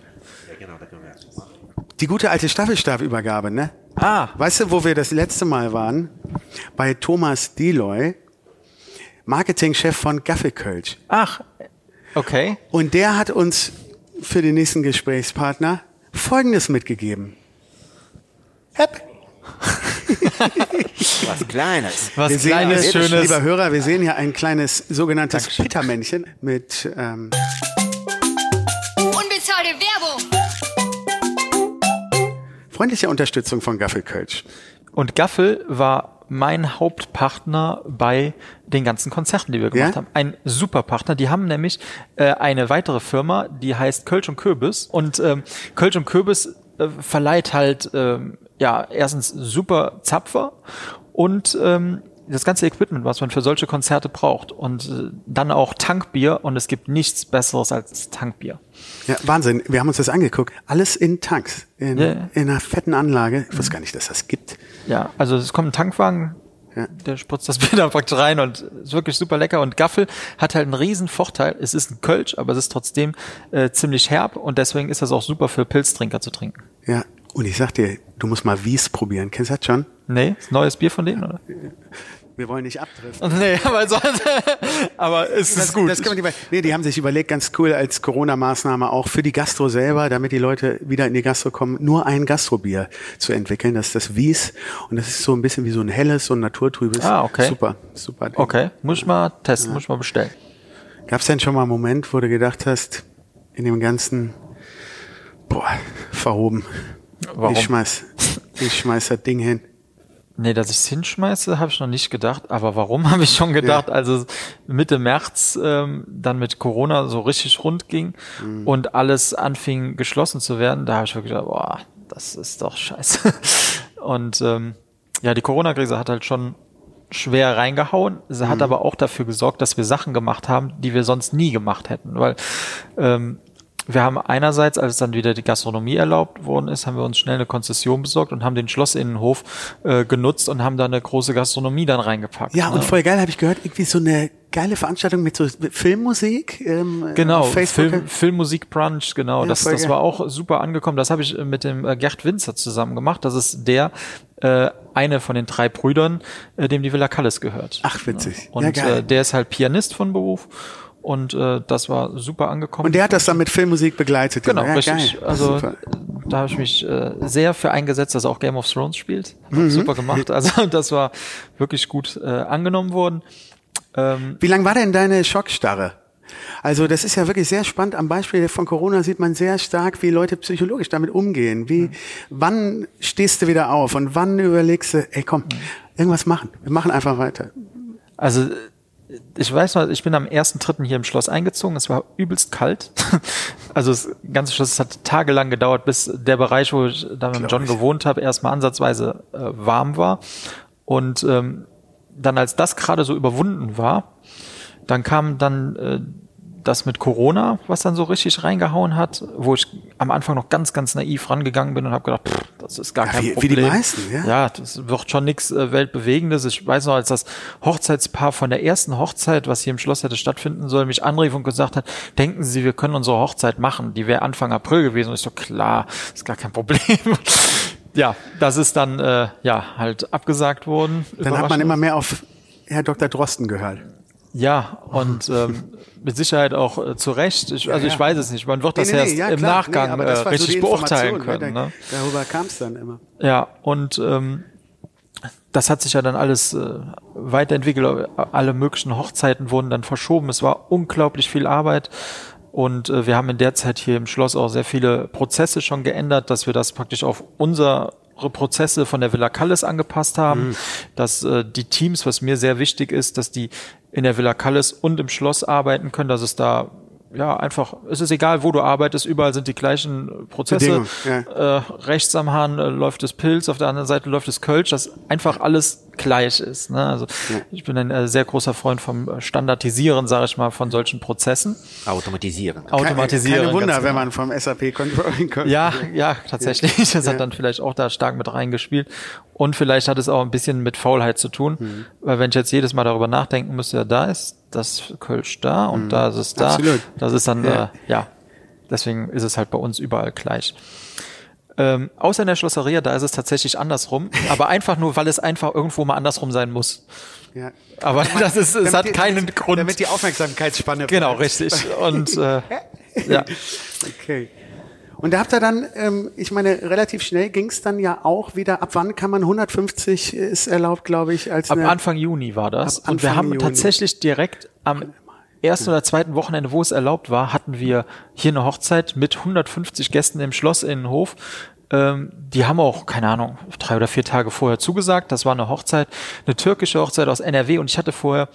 Die gute alte Staffelstabübergabe, ne? Ah, Weißt du, wo wir das letzte Mal waren? Bei Thomas Deloy, Marketingchef von Gaffelkölsch. ach, okay. Und der hat uns für den nächsten Gesprächspartner Folgendes mitgegeben. Hepp. Was Kleines. Was Wir sehen kleines, schönes. Lieber Hörer, wir sehen hier ein kleines sogenanntes Pittermännchen mit ähm, Unbezahlte Werbung. freundlicher Unterstützung von Gaffelkölsch. Und Gaffel war mein Hauptpartner bei den ganzen Konzerten, die wir gemacht Ja? haben. Ein super Partner. Die haben nämlich äh, eine weitere Firma, die heißt Kölsch und Kürbis. Und ähm, Kölsch und Kürbis äh, verleiht halt ähm, ja erstens super Zapfer und ähm, das ganze Equipment, was man für solche Konzerte braucht. Und äh, dann auch Tankbier. Und es gibt nichts Besseres als Tankbier. Ja, Wahnsinn. Wir haben uns das angeguckt. Alles in Tanks. In, ja. in einer fetten Anlage. Ich wusste gar nicht, dass das gibt. Ja, also es kommt ein Tankwagen, Ja. der spritzt das Bier dann praktisch rein und ist wirklich super lecker. Und Gaffel hat halt einen riesen Vorteil. Es ist ein Kölsch, aber es ist trotzdem äh, ziemlich herb und deswegen ist das auch super für Pilztrinker zu trinken. Ja. Und ich sag dir, du musst mal Wies probieren. Kennst du das schon? Nee, ist neues Bier von denen, oder? Wir wollen nicht abdriften. Nee, aber, sonst, aber es ist gut. Das kann man nicht, nee, die haben sich überlegt, ganz cool als Corona-Maßnahme auch für die Gastro selber, damit die Leute wieder in die Gastro kommen, nur ein Gastrobier zu entwickeln. Das ist das Wies. Und das ist so ein bisschen wie so ein helles, so ein naturtrübes. Ah, okay. Super, super. Ding. okay, muss ich mal testen, muss ich mal bestellen. Gab es denn schon mal einen Moment, wo du gedacht hast, in dem ganzen, boah, verhoben. Warum? Ich schmeiß, ich schmeiß das Ding hin. Nee, dass ich es hinschmeiße, habe ich noch nicht gedacht. Aber warum habe ich schon gedacht? Also Mitte März ähm, dann mit Corona so richtig rund ging und alles anfing geschlossen zu werden, da habe ich wirklich gedacht, boah, das ist doch scheiße. Und ähm, ja, die Corona-Krise hat halt schon schwer reingehauen. Sie hat aber auch dafür gesorgt, dass wir Sachen gemacht haben, die wir sonst nie gemacht hätten. Weil ähm, wir haben einerseits, als dann wieder die Gastronomie erlaubt worden ist, haben wir uns schnell eine Konzession besorgt und haben den Schlossinnenhof äh, genutzt und haben da eine große Gastronomie dann reingepackt. Ja, ne? und voll geil, habe ich gehört, irgendwie so eine geile Veranstaltung mit so Filmmusik. Ähm, Genau, auf Facebook. Film, Filmmusik Brunch, genau. Ja, das das war auch super angekommen. Das habe ich äh, mit dem äh, Gerd Winzer zusammen gemacht. Das ist der, äh, eine von den drei Brüdern, äh, dem die Villa Callis gehört. Ach, witzig. Und ja, geil. äh, der ist halt Pianist von Beruf. Und äh, das war super angekommen. und der hat das dann mit Filmmusik begleitet. Genau, ja, richtig. Geil. Also Super. da habe ich mich äh, sehr für eingesetzt, dass er auch Game of Thrones spielt. Mhm. super gemacht. Also das war wirklich gut äh, angenommen worden. Ähm, Wie lang war denn deine Schockstarre? Also das ist ja wirklich sehr spannend. Am Beispiel von Corona sieht man sehr stark, wie Leute psychologisch damit umgehen. Wie, wann stehst du wieder auf und wann überlegst du, ey komm, irgendwas machen. Wir machen einfach weiter. also ich weiß noch, ich bin am 1.3. hier im Schloss eingezogen. Es war übelst kalt. Also das ganze Schloss es hat tagelang gedauert, bis der Bereich, wo ich da mit John ich. gewohnt habe, erstmal ansatzweise äh, warm war. Und ähm, dann, als das gerade so überwunden war, dann kam dann äh, das mit Corona, was dann so richtig reingehauen hat, wo ich am Anfang noch ganz, ganz naiv rangegangen bin und habe gedacht, pff, das ist gar Ja, kein wie- wie Problem. die meisten, ja. Ja, das wird schon nichts äh, Weltbewegendes. Ich weiß noch, als das Hochzeitspaar von der ersten Hochzeit, was hier im Schloss hätte stattfinden sollen, mich anrief und gesagt hat, denken Sie, wir können unsere Hochzeit machen. Die wäre Anfang April gewesen. Und ich so, klar, ist gar kein Problem. ja, das ist dann äh, ja halt abgesagt worden. Dann hat man immer mehr auf Herr Dr. Drosten gehört. Ja, und ähm, mit Sicherheit auch äh, zu Recht. Ich, also ja. ich weiß es nicht. Man wird das Nee, erst ja, im klar. Nachgang Nee, äh, so richtig die beurteilen Information, können. ne? Ne? Da- Darüber kam es dann immer. Ja, und ähm, das hat sich ja dann alles äh, weiterentwickelt. Alle möglichen Hochzeiten wurden dann verschoben. Es war unglaublich viel Arbeit. Und äh, wir haben in der Zeit hier im Schloss auch sehr viele Prozesse schon geändert, dass wir das praktisch auf unsere Prozesse von der Villa Callis angepasst haben, dass äh, die Teams, was mir sehr wichtig ist, dass die in der Villa Callis und im Schloss arbeiten können, dass es da ja einfach, es ist egal, wo du arbeitest, überall sind die gleichen Prozesse. Ja. Äh, rechts am Hahn äh, läuft das Pilz, auf der anderen Seite läuft das Kölsch, dass einfach alles gleich ist. Ne? Also ich bin ein äh, sehr großer Freund vom äh, Standardisieren, sage ich mal, von solchen Prozessen. Automatisieren. Automatisieren. Keine Wunder, ganz wenn genau. man vom SAP Controlling kommt. Ja, ja, tatsächlich. Das hat dann vielleicht auch da stark mit reingespielt. Und vielleicht hat es auch ein bisschen mit Faulheit zu tun. Mhm. Weil wenn ich jetzt jedes Mal darüber nachdenken müsste, ja, da ist das Kölsch da und da ist es da. Mhm. Absolut. Das ist dann, Ja. Äh, ja, deswegen ist es halt bei uns überall gleich. Ähm, außer in der Schlosseria, da ist es tatsächlich andersrum. aber einfach nur, weil es einfach irgendwo mal andersrum sein muss. Ja. Aber das ist, es Damit hat die- keinen Grund. Damit die Aufmerksamkeitsspanne. genau, richtig. Und äh, ja. Okay. Und da habt ihr dann, ähm, ich meine, relativ schnell ging es dann ja auch wieder. Ab wann kann man 150 ist erlaubt, glaube ich, als Ab eine, Anfang Juni war das. Und wir haben Juni. tatsächlich direkt am ersten oder zweiten Wochenende, wo es erlaubt war, hatten wir hier eine Hochzeit mit 150 Gästen im Schlossinnenhof. Ähm, die haben auch, keine Ahnung, drei oder vier Tage vorher zugesagt. Das war eine Hochzeit, eine türkische Hochzeit aus NRW. Und ich hatte vorher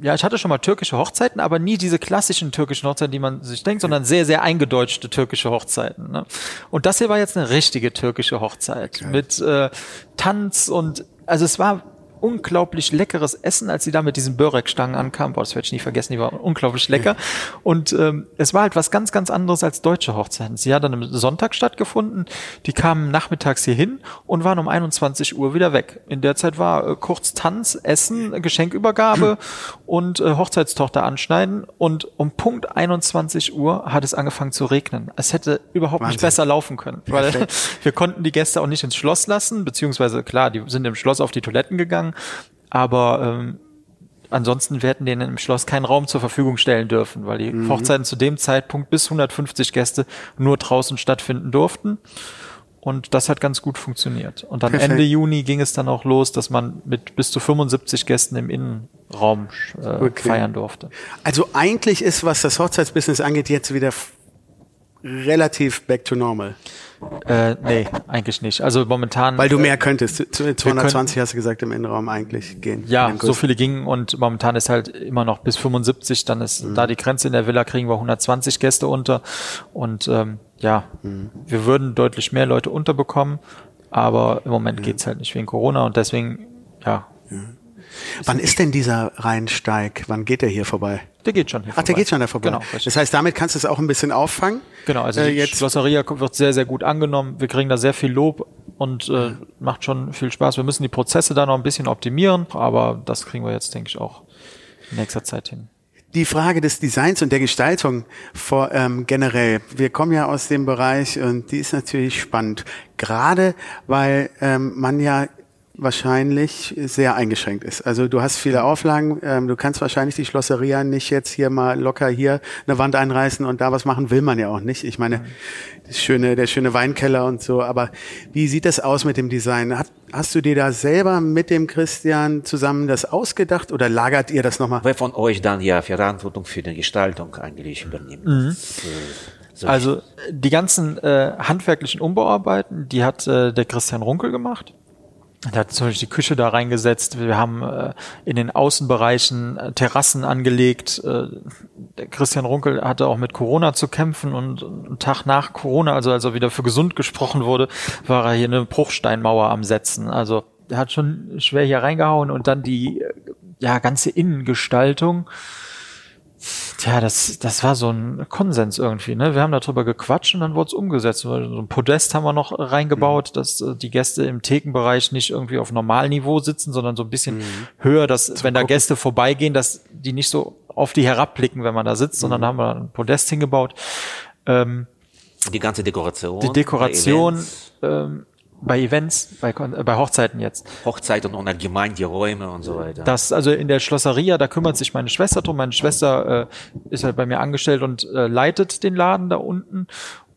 ja, ich hatte schon mal türkische Hochzeiten, aber nie diese klassischen türkischen Hochzeiten, die man sich denkt, sondern sehr, sehr eingedeutschte türkische Hochzeiten. Ne? Und das hier war jetzt eine richtige türkische Hochzeit mit äh, Tanz und also es war unglaublich leckeres Essen, als sie da mit diesen Börek-Stangen ankamen. Boah, das werde ich nie vergessen, die waren unglaublich lecker. Und ähm, es war halt was ganz, ganz anderes als deutsche Hochzeiten. Sie hat dann am Sonntag stattgefunden, die kamen nachmittags hier hin und waren um 21 Uhr wieder weg. In der Zeit war äh, kurz Tanz, Essen, Geschenkübergabe und äh, Hochzeitstochter anschneiden und um Punkt 21 Uhr hat es angefangen zu regnen. Es hätte überhaupt nicht Wahnsinn. besser laufen können, weil Perfekt. wir konnten die Gäste auch nicht ins Schloss lassen, beziehungsweise klar, die sind im Schloss auf die Toiletten gegangen, aber ähm, ansonsten wir hätten denen im Schloss keinen Raum zur Verfügung stellen dürfen, weil die Mhm. Hochzeiten zu dem Zeitpunkt bis 150 Gäste nur draußen stattfinden durften. Und das hat ganz gut funktioniert. Und dann Perfekt. Ende Juni ging es dann auch los, dass man mit bis zu 75 Gästen im Innenraum äh, Okay. feiern durfte. Also eigentlich ist, was das Hochzeitsbusiness angeht, jetzt wieder relativ back to normal. Äh, nee, eigentlich nicht. Also momentan. Weil du mehr könntest. Zu- zu- 220 könnten- hast du gesagt, im Innenraum eigentlich gehen. Ja, so viele gingen und momentan ist halt immer noch bis 75, dann ist Mhm. da die Grenze in der Villa, kriegen wir 120 Gäste unter und ähm, ja, Mhm. wir würden deutlich mehr Leute unterbekommen, aber im Moment geht's halt nicht wegen Corona und deswegen, ja, Wann ist denn dieser Rheinsteig? Wann geht der hier vorbei? der geht schon hier Ach, der vorbei. geht schon da vorbei. Genau, richtig. das heißt, damit kannst du es auch ein bisschen auffangen. Genau, also Äh, die jetzt Schlosseria wird sehr, sehr gut angenommen. Wir kriegen da sehr viel Lob und äh, macht schon viel Spaß. Wir müssen die Prozesse da noch ein bisschen optimieren, aber das kriegen wir jetzt, denke ich, auch in nächster Zeit hin. die Frage des Designs und der Gestaltung vor, ähm, generell. Wir kommen ja aus dem Bereich und die ist natürlich spannend. Gerade weil ähm, man ja wahrscheinlich sehr eingeschränkt ist. Also du hast viele Auflagen, ähm, du kannst wahrscheinlich die Schlosseria nicht jetzt hier mal locker hier eine Wand einreißen und da was machen will man ja auch nicht. Ich meine, das schöne, der schöne Weinkeller und so, aber wie sieht das aus mit dem Design? Hat, hast du dir da selber mit dem Christian zusammen das ausgedacht oder lagert ihr das nochmal? Wer von euch dann ja Verantwortung für die Gestaltung eigentlich übernimmt? Das, äh, ich- Also die ganzen äh, handwerklichen Umbauarbeiten, die hat äh, der Christian Runkel gemacht. Der hat zum Beispiel die Küche da reingesetzt. Wir haben äh, in den Außenbereichen äh, Terrassen angelegt. Äh, Christian Runkel hatte auch mit Corona zu kämpfen und einen Tag nach Corona, also als er wieder für gesund gesprochen wurde, war er hier eine Bruchsteinmauer am Setzen. Also er hat schon schwer hier reingehauen und dann die äh, ja ganze Innengestaltung. Ja, das, das war so ein Konsens irgendwie. Ne? Wir haben darüber gequatscht und dann wurde es umgesetzt. So ein Podest haben wir noch reingebaut, mhm. dass äh, die Gäste im Thekenbereich nicht irgendwie auf Normalniveau sitzen, sondern so ein bisschen mhm. höher, dass Zum wenn da Gäste vorbeigehen, dass die nicht so auf die herabblicken, wenn man da sitzt, mhm. sondern da haben wir ein Podest hingebaut. Ähm, die ganze Dekoration. Die Dekoration. Ähm, bei Events, bei, äh, bei Hochzeiten jetzt. Hochzeiten und allgemein die Räume und so weiter. Das, also in der Schlosseria, da kümmert sich meine Schwester drum. Meine Schwester äh, ist halt bei mir angestellt und äh, leitet den Laden da unten.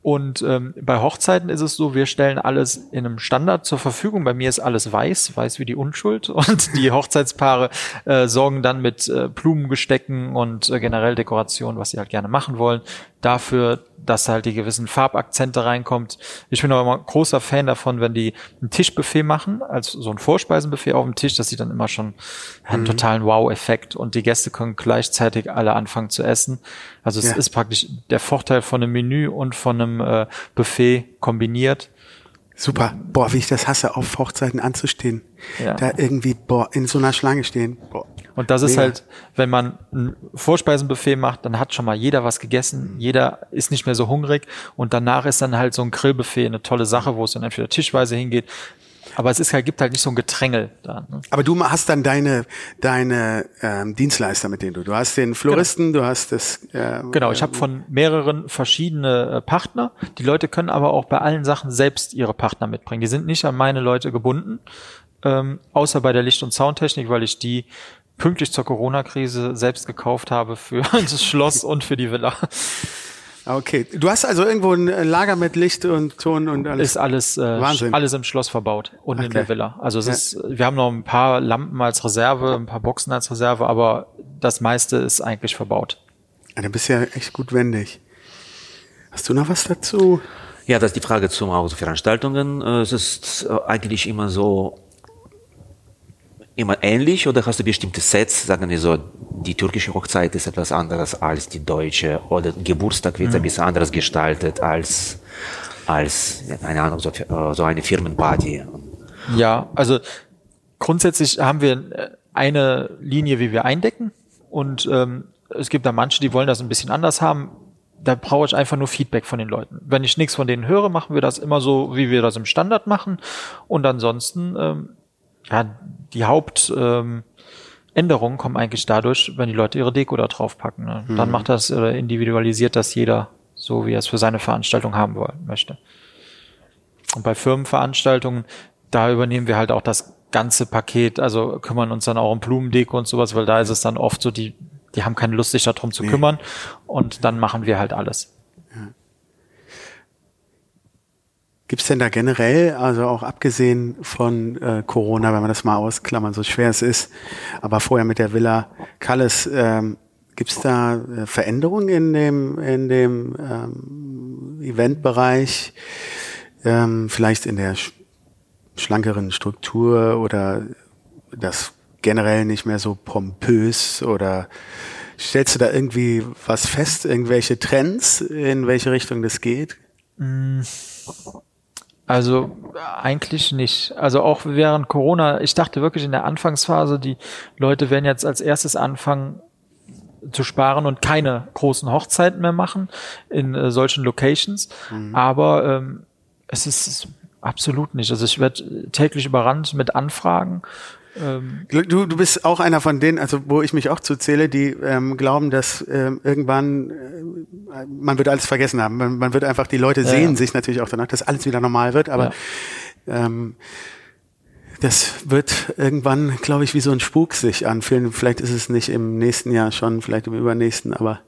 Und ähm, bei Hochzeiten ist es so, wir stellen alles in einem Standard zur Verfügung. Bei mir ist alles weiß, weiß wie die Unschuld. Und die Hochzeitspaare äh, sorgen dann mit äh, Blumengestecken und äh, generell Dekoration, was sie halt gerne machen wollen, dafür, dass halt die gewissen Farbakzente reinkommt. Ich bin auch immer großer Fan davon, wenn die ein Tischbuffet machen, als so ein Vorspeisenbuffet auf dem Tisch, dass sie dann immer schon einen mhm. totalen Wow-Effekt und die Gäste können gleichzeitig alle anfangen zu essen. Also es ja. ist praktisch der Vorteil von einem Menü und von einem äh, Buffet kombiniert. Super. Boah, wie ich das hasse, auf Hochzeiten anzustehen. Ja. Da irgendwie, boah, in so einer Schlange stehen. Boah. Und das Mega. ist halt, wenn man ein Vorspeisenbuffet macht, dann hat schon mal jeder was gegessen, jeder ist nicht mehr so hungrig und danach ist dann halt so ein Grillbuffet eine tolle Sache, wo es dann entweder tischweise hingeht. Aber es ist halt, gibt halt nicht so ein Gedrängel da. Ne? Aber du hast dann deine deine ähm, Dienstleister, mit denen du. Du hast den Floristen, genau. du hast das. Äh, genau, ich habe von mehreren verschiedene äh, Partner. Die Leute können aber auch bei allen Sachen selbst ihre Partner mitbringen. Die sind nicht an meine Leute gebunden, ähm, außer bei der Licht- und Soundtechnik, weil ich die pünktlich zur Corona-Krise selbst gekauft habe für das Schloss und für die Villa. Okay, du hast also irgendwo ein Lager mit Licht und Ton und alles. Ist alles äh, Wahnsinn. alles im Schloss verbaut und okay. in der Villa. Also es ja. ist, wir haben noch ein paar Lampen als Reserve, ein paar Boxen als Reserve, aber das meiste ist eigentlich verbaut. Ja, du bist ja echt gut wendig. Hast du noch was dazu? Ja, das ist die Frage zum Veranstaltungen. Äh, es ist äh, eigentlich immer so, immer ähnlich oder hast du bestimmte Sets, sagen wir so, die türkische Hochzeit ist etwas anderes als die deutsche oder Geburtstag wird mhm. ein bisschen anders gestaltet als, als, keine Ahnung, so, so eine Firmenparty. Ja, also grundsätzlich haben wir eine Linie, wie wir eindecken und ähm, es gibt da manche, die wollen das ein bisschen anders haben. Da brauche ich einfach nur Feedback von den Leuten. Wenn ich nichts von denen höre, machen wir das immer so, wie wir das im Standard machen. Und ansonsten ähm, ja, die Hauptänderungen ähm, kommen eigentlich dadurch, wenn die Leute ihre Deko da drauf packen. Ne? Mhm. Dann macht das oder individualisiert das jeder so, wie er es für seine Veranstaltung haben wollen möchte. Und bei Firmenveranstaltungen, da übernehmen wir halt auch das ganze Paket, also kümmern uns dann auch um Blumendeko und sowas, weil da ist es dann oft so, die, die haben keine Lust, sich darum zu nee. kümmern und dann machen wir halt alles. Gibt es denn da generell, also auch abgesehen von äh, Corona, wenn man das mal ausklammern, so schwer es ist, aber vorher mit der Villa Kalles, ähm, gibt es da äh, Veränderungen in dem, in dem ähm, Eventbereich, ähm, vielleicht in der sch schlankeren Struktur oder das generell nicht mehr so pompös oder stellst du da irgendwie was fest, irgendwelche Trends, in welche Richtung das geht? Mm. Also eigentlich nicht. Also auch während Corona, ich dachte wirklich in der Anfangsphase, die Leute werden jetzt als erstes anfangen zu sparen und keine großen Hochzeiten mehr machen in äh, solchen Locations. Mhm. Aber ähm, es ist absolut nicht. Also ich werde täglich überrannt mit Anfragen ähm, du, du bist auch einer von denen, also wo ich mich auch zuzähle, die ähm, glauben, dass ähm, irgendwann äh, man wird alles vergessen haben. Man, man wird einfach, die Leute sehen ja. sich natürlich auch danach, dass alles wieder normal wird, aber ja. ähm, das wird irgendwann, glaube ich, wie so ein Spuk sich anfühlen. Vielleicht ist es nicht im nächsten Jahr schon, vielleicht im übernächsten, aber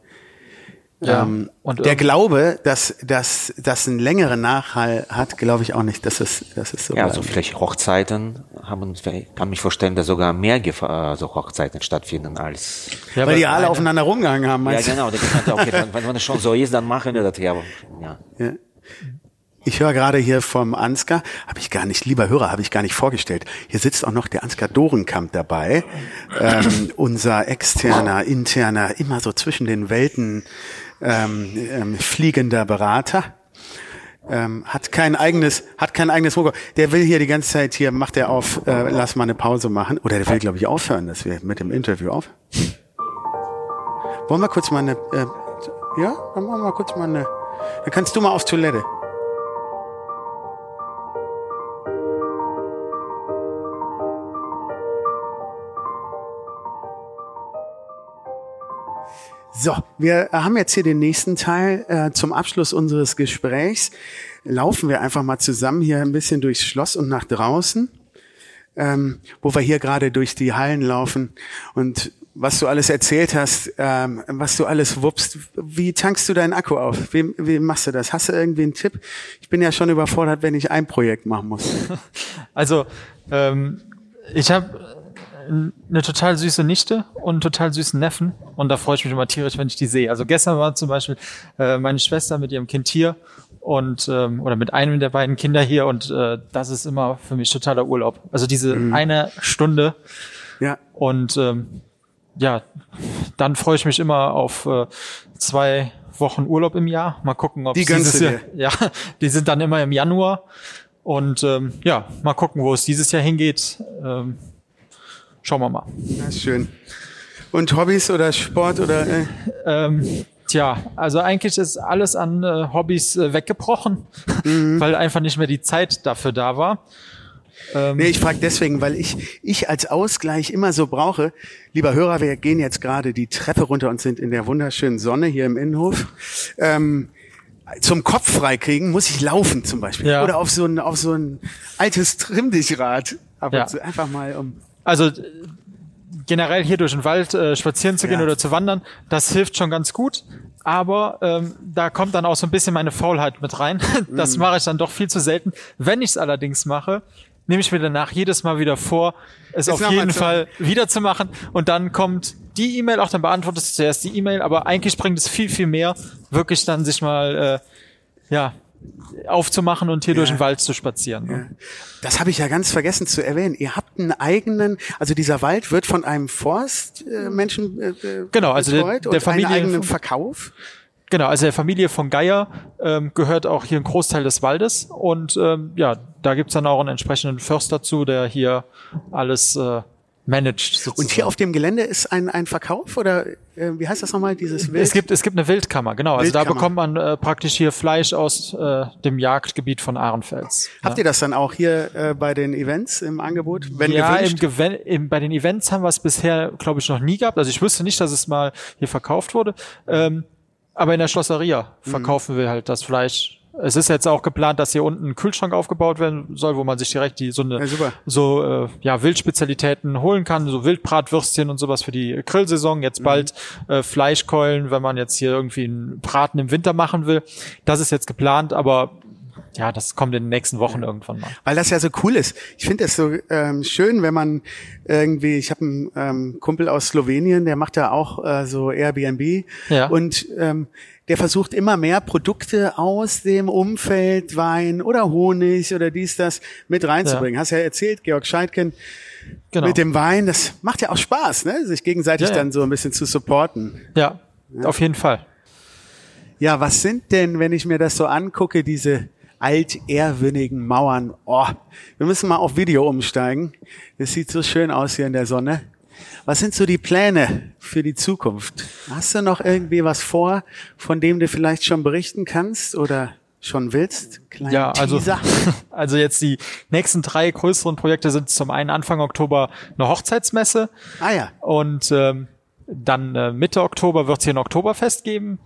ja, ähm, und der Glaube, dass dass das einen längeren Nachhall hat, glaube ich auch nicht, dass es, dass es so Ja, also vielleicht Hochzeiten haben, ich kann mich vorstellen, dass sogar mehr Gefahr, also Hochzeiten stattfinden als. Ja, weil die alle aufeinander rumgehangen haben. Ja, genau. Da gesagt, okay, wenn, wenn es schon so ist, dann machen wir das ja. ja. ja. Ich höre gerade hier vom Ansgar, habe ich gar nicht, lieber Hörer, habe ich gar nicht vorgestellt. Hier sitzt auch noch der Ansgar Dorenkamp dabei, ähm, unser externer, interner, immer so zwischen den Welten ähm, ähm, fliegender Berater. Ähm, hat kein eigenes, hat kein eigenes Programm. Der will hier die ganze Zeit hier, macht er auf, äh, lass mal eine Pause machen. Oder der will, glaube ich, aufhören, dass wir mit dem Interview auf. Wollen wir kurz mal eine, äh, ja, dann machen wir kurz mal eine, dann kannst du mal auf Toilette. So, wir haben jetzt hier den nächsten Teil äh, zum Abschluss unseres Gesprächs. Laufen wir einfach mal zusammen hier ein bisschen durchs Schloss und nach draußen, ähm, wo wir hier gerade durch die Hallen laufen und was du alles erzählt hast, ähm, was du alles wuppst. Wie tankst du deinen Akku auf? Wie, wie machst du das? Hast du irgendwie einen Tipp? Ich bin ja schon überfordert, wenn ich ein Projekt machen muss. Also ähm, ich habe eine total süße Nichte und einen total süßen Neffen und da freue ich mich immer tierisch, wenn ich die sehe. Also gestern war zum Beispiel äh, meine Schwester mit ihrem Kind hier und ähm, oder mit einem der beiden Kinder hier und äh, das ist immer für mich totaler Urlaub. Also diese Mhm. eine Stunde Ja, und ähm, ja, dann freue ich mich immer auf äh, zwei Wochen Urlaub im Jahr. Mal gucken, ob Die dieses Jahr, ja, die sind dann immer im Januar und ähm, ja, mal gucken, wo es dieses Jahr hingeht. Ähm, schauen wir mal. das ist schön. Und Hobbys oder Sport oder äh, Ähm, tja, also eigentlich ist alles an äh, Hobbys äh, weggebrochen, weil einfach nicht mehr die Zeit dafür da war. Ähm, Nee, ich frage deswegen, weil ich, ich als Ausgleich immer so brauche. Lieber Hörer, wir gehen jetzt gerade die Treppe runter und sind in der wunderschönen Sonne hier im Innenhof. Ähm, zum Kopf freikriegen muss ich laufen zum Beispiel. Ja. Oder auf so ein, auf so ein altes Trimmdichrad. Aber Ja. einfach mal um. Also äh, generell hier durch den Wald äh, spazieren zu gehen Ja. oder zu wandern, das hilft schon ganz gut. Aber ähm, da kommt dann auch so ein bisschen meine Faulheit mit rein. Das Mhm. mache ich dann doch viel zu selten. Wenn ich es allerdings mache, nehme ich mir danach jedes Mal wieder vor, es Ist auf jeden Fall wieder zu machen. Und dann kommt die E-Mail, auch dann beantwortest du zuerst die E-Mail, aber eigentlich bringt es viel, viel mehr, wirklich dann sich mal äh, ja, aufzumachen und hier durch den Wald zu spazieren. ne? Das habe ich ja ganz vergessen zu erwähnen. Ihr habt einen eigenen, also dieser Wald wird von einem Forstmenschen äh, Menschen, äh, äh, Genau, also der- betreut der und Familie- einen eigenen Verkauf. Genau, also der Familie von Geier ähm, gehört auch hier ein Großteil des Waldes und ähm, ja, da gibt's dann auch einen entsprechenden Förster zu, der hier alles äh, managt. Sozusagen. Und hier auf dem Gelände ist ein, ein Verkauf oder äh, wie heißt das nochmal, dieses Wild? es gibt es gibt eine Wildkammer, genau. Also da Wildkammer. bekommt man äh, praktisch hier Fleisch aus äh, dem Jagdgebiet von Ahrenfels. Habt ihr das dann auch hier äh, bei den Events im Angebot? Wenn ja, im? Gewen im, bei den Events haben wir es bisher, glaube ich, noch nie gehabt. Also ich wüsste nicht, dass es mal hier verkauft wurde. Ähm, aber in der Schlosseria Mhm. verkaufen wir halt das Fleisch. Es ist jetzt auch geplant, dass hier unten ein Kühlschrank aufgebaut werden soll, wo man sich direkt die so eine Ja, so äh, ja Wildspezialitäten holen kann, so Wildbratwürstchen und sowas für die Grillsaison. Mhm. Jetzt bald äh, Fleischkeulen, wenn man jetzt hier irgendwie einen Braten im Winter machen will. Das ist jetzt geplant, aber ja, das kommt in den nächsten Wochen irgendwann mal. Weil das ja so cool ist. Ich finde das so ähm, schön, wenn man irgendwie, ich habe einen ähm, Kumpel aus Slowenien, der macht da auch äh, so Airbnb Ja. und ähm, der versucht immer mehr Produkte aus dem Umfeld Wein oder Honig oder dies, das mit reinzubringen. Hast ja erzählt, Georg Scheidken, Genau. mit dem Wein, das macht ja auch Spaß, ne? sich gegenseitig Ja, ja. dann so ein bisschen zu supporten. ja, auf jeden Fall. Ja, was sind denn, wenn ich mir das so angucke, diese altehrwürdigen Mauern? Oh, wir müssen mal auf Video umsteigen. Das sieht so schön aus hier in der Sonne. Was sind so die Pläne für die Zukunft? Hast du noch irgendwie was vor, von dem du vielleicht schon berichten kannst oder schon willst? Kleinen Ja, also, Teaser. also jetzt die nächsten drei größeren Projekte sind zum einen Anfang Oktober eine Hochzeitsmesse Ah ja, und ähm, dann äh, Mitte Oktober wird es hier ein Oktoberfest geben.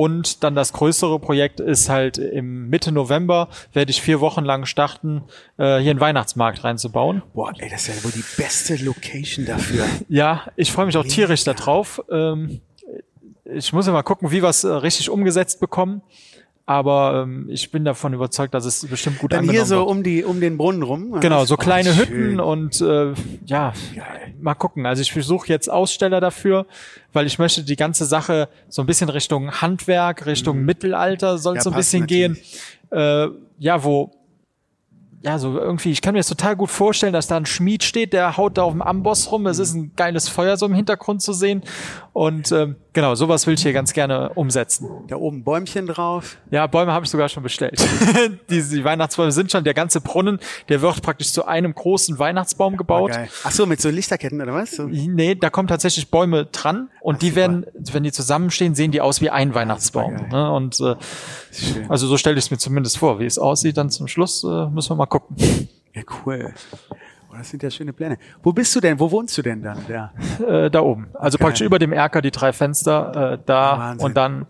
Und dann das größere Projekt ist halt im Mitte November werde ich vier Wochen lang starten, äh, hier einen Weihnachtsmarkt reinzubauen. boah, ey, das ist ja wohl die beste Location dafür. Ja, ich freue mich auch tierisch darauf. Ähm, ich muss ja mal gucken, wie wir es äh, richtig umgesetzt bekommen. Aber ähm, ich bin davon überzeugt, dass es bestimmt gut Dann angenommen hier so wird. um die um den Brunnen rum. Genau, so kleine schön. Hütten und äh, ja, mal gucken. Also ich versuche jetzt Aussteller dafür, weil ich möchte die ganze Sache so ein bisschen Richtung Handwerk, Richtung Mittelalter soll Mhm. Ja, so ein bisschen gehen. Äh, ja, wo ja, so irgendwie, ich kann mir das total gut vorstellen, dass da ein Schmied steht, der haut da auf dem Amboss rum. Es ist ein geiles Feuer so im Hintergrund zu sehen. Und ähm, genau, sowas will ich hier ganz gerne umsetzen. Da oben Bäumchen drauf. Ja, Bäume habe ich sogar schon bestellt. die, die Weihnachtsbäume sind schon, der ganze Brunnen, der wird praktisch zu einem großen Weihnachtsbaum gebaut. Geil. Ach so, mit so Lichterketten oder was? So. Nee, da kommen tatsächlich Bäume dran und die super. werden, wenn die zusammenstehen, sehen die aus wie ein Weihnachtsbaum. geil. Ne? Und äh, Schön. also so stelle ich es mir zumindest vor. Wie es aussieht, dann zum Schluss äh, müssen wir mal gucken. Ja, cool. Oh, das sind ja schöne Pläne. Wo bist du denn? Wo wohnst du denn dann? Da? Äh, da oben. Also Okay. praktisch über dem Erker die drei Fenster äh, da Wahnsinn. und dann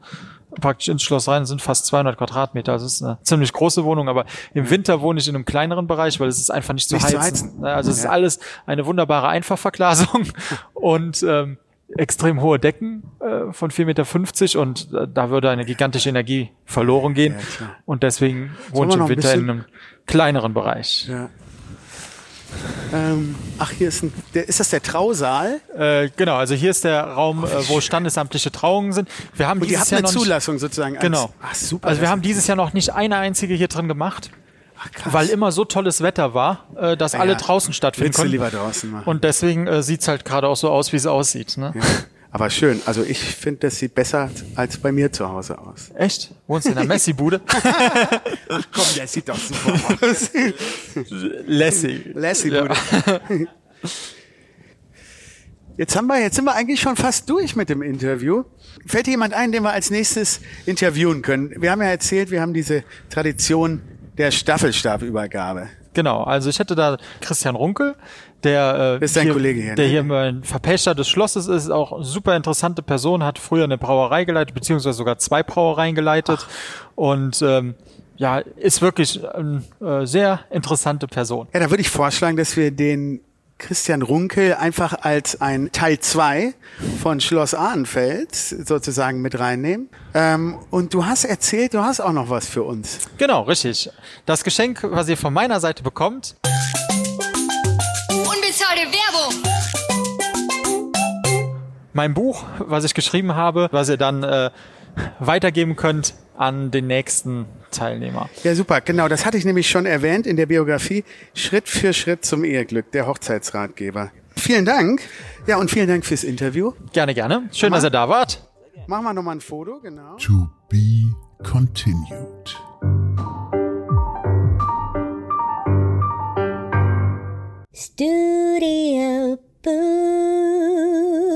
praktisch ins Schloss rein sind fast 200 Quadratmeter. Also es ist eine ziemlich große Wohnung, aber im Winter wohne ich in einem kleineren Bereich, weil es ist einfach nicht zu Nicht zu heizen. heizen. Also es ist Ja. alles eine wunderbare Einfachverglasung und ähm, extrem hohe Decken äh, von 4,50 Meter und äh, da würde eine gigantische Energie verloren gehen. Ja, und deswegen noch im ein Winter in bisschen- einem kleineren Bereich. Ja. Ähm, ach, hier ist ein. Der, ist das der Trausaal? Äh, genau, also hier ist der Raum, äh, wo standesamtliche Trauungen sind. Wir haben Und dieses habt Jahr eine noch Zulassung sozusagen. Als, Genau. Ach, super. Also wir haben dieses Jahr noch nicht eine einzige hier drin gemacht, ach, weil immer so tolles Wetter war, äh, dass Ja, alle draußen stattfinden konnten. lieber draußen machen. Und deswegen äh, sieht's halt gerade auch so aus, wie es aussieht. Ne? ja. Aber schön. Also ich finde, das sieht besser als bei mir zu Hause aus. Echt? Wohnst du in der Messi-Bude? Komm, der sieht doch super aus. Lassie Ja. Bude. Jetzt haben wir, jetzt sind wir eigentlich schon fast durch mit dem Interview. Fällt dir jemand ein, den wir als nächstes interviewen können? Wir haben ja erzählt, wir haben diese Tradition der Staffelstabübergabe. Genau, also ich hätte da Christian Runkel, der, äh, Kollege hier, der ne? hier mein Verpächter des Schlosses ist, auch eine super interessante Person, hat früher eine Brauerei geleitet, beziehungsweise sogar zwei Brauereien geleitet und ähm, ja, ist wirklich eine äh, sehr interessante Person. Ja, da würde ich vorschlagen, dass wir den Christian Runkel einfach als ein Teil 2 von Schloss Ahrenfeld sozusagen mit reinnehmen. Ähm, und du hast erzählt, du hast auch noch was für uns. Genau, richtig. Das Geschenk, was ihr von meiner Seite bekommt, Unbezahlte Werbung. mein Buch, was ich geschrieben habe, was ihr dann äh, weitergeben könnt an den nächsten Teilnehmer. Ja, super, genau. Das hatte ich nämlich schon erwähnt in der Biografie. Schritt für Schritt zum Eheglück, der Hochzeitsratgeber. Vielen Dank. Ja, und vielen Dank fürs Interview. Gerne, gerne. Schön, Mach dass ihr da wart. Machen wir nochmal ein Foto, genau. To be continued. Studio Boo.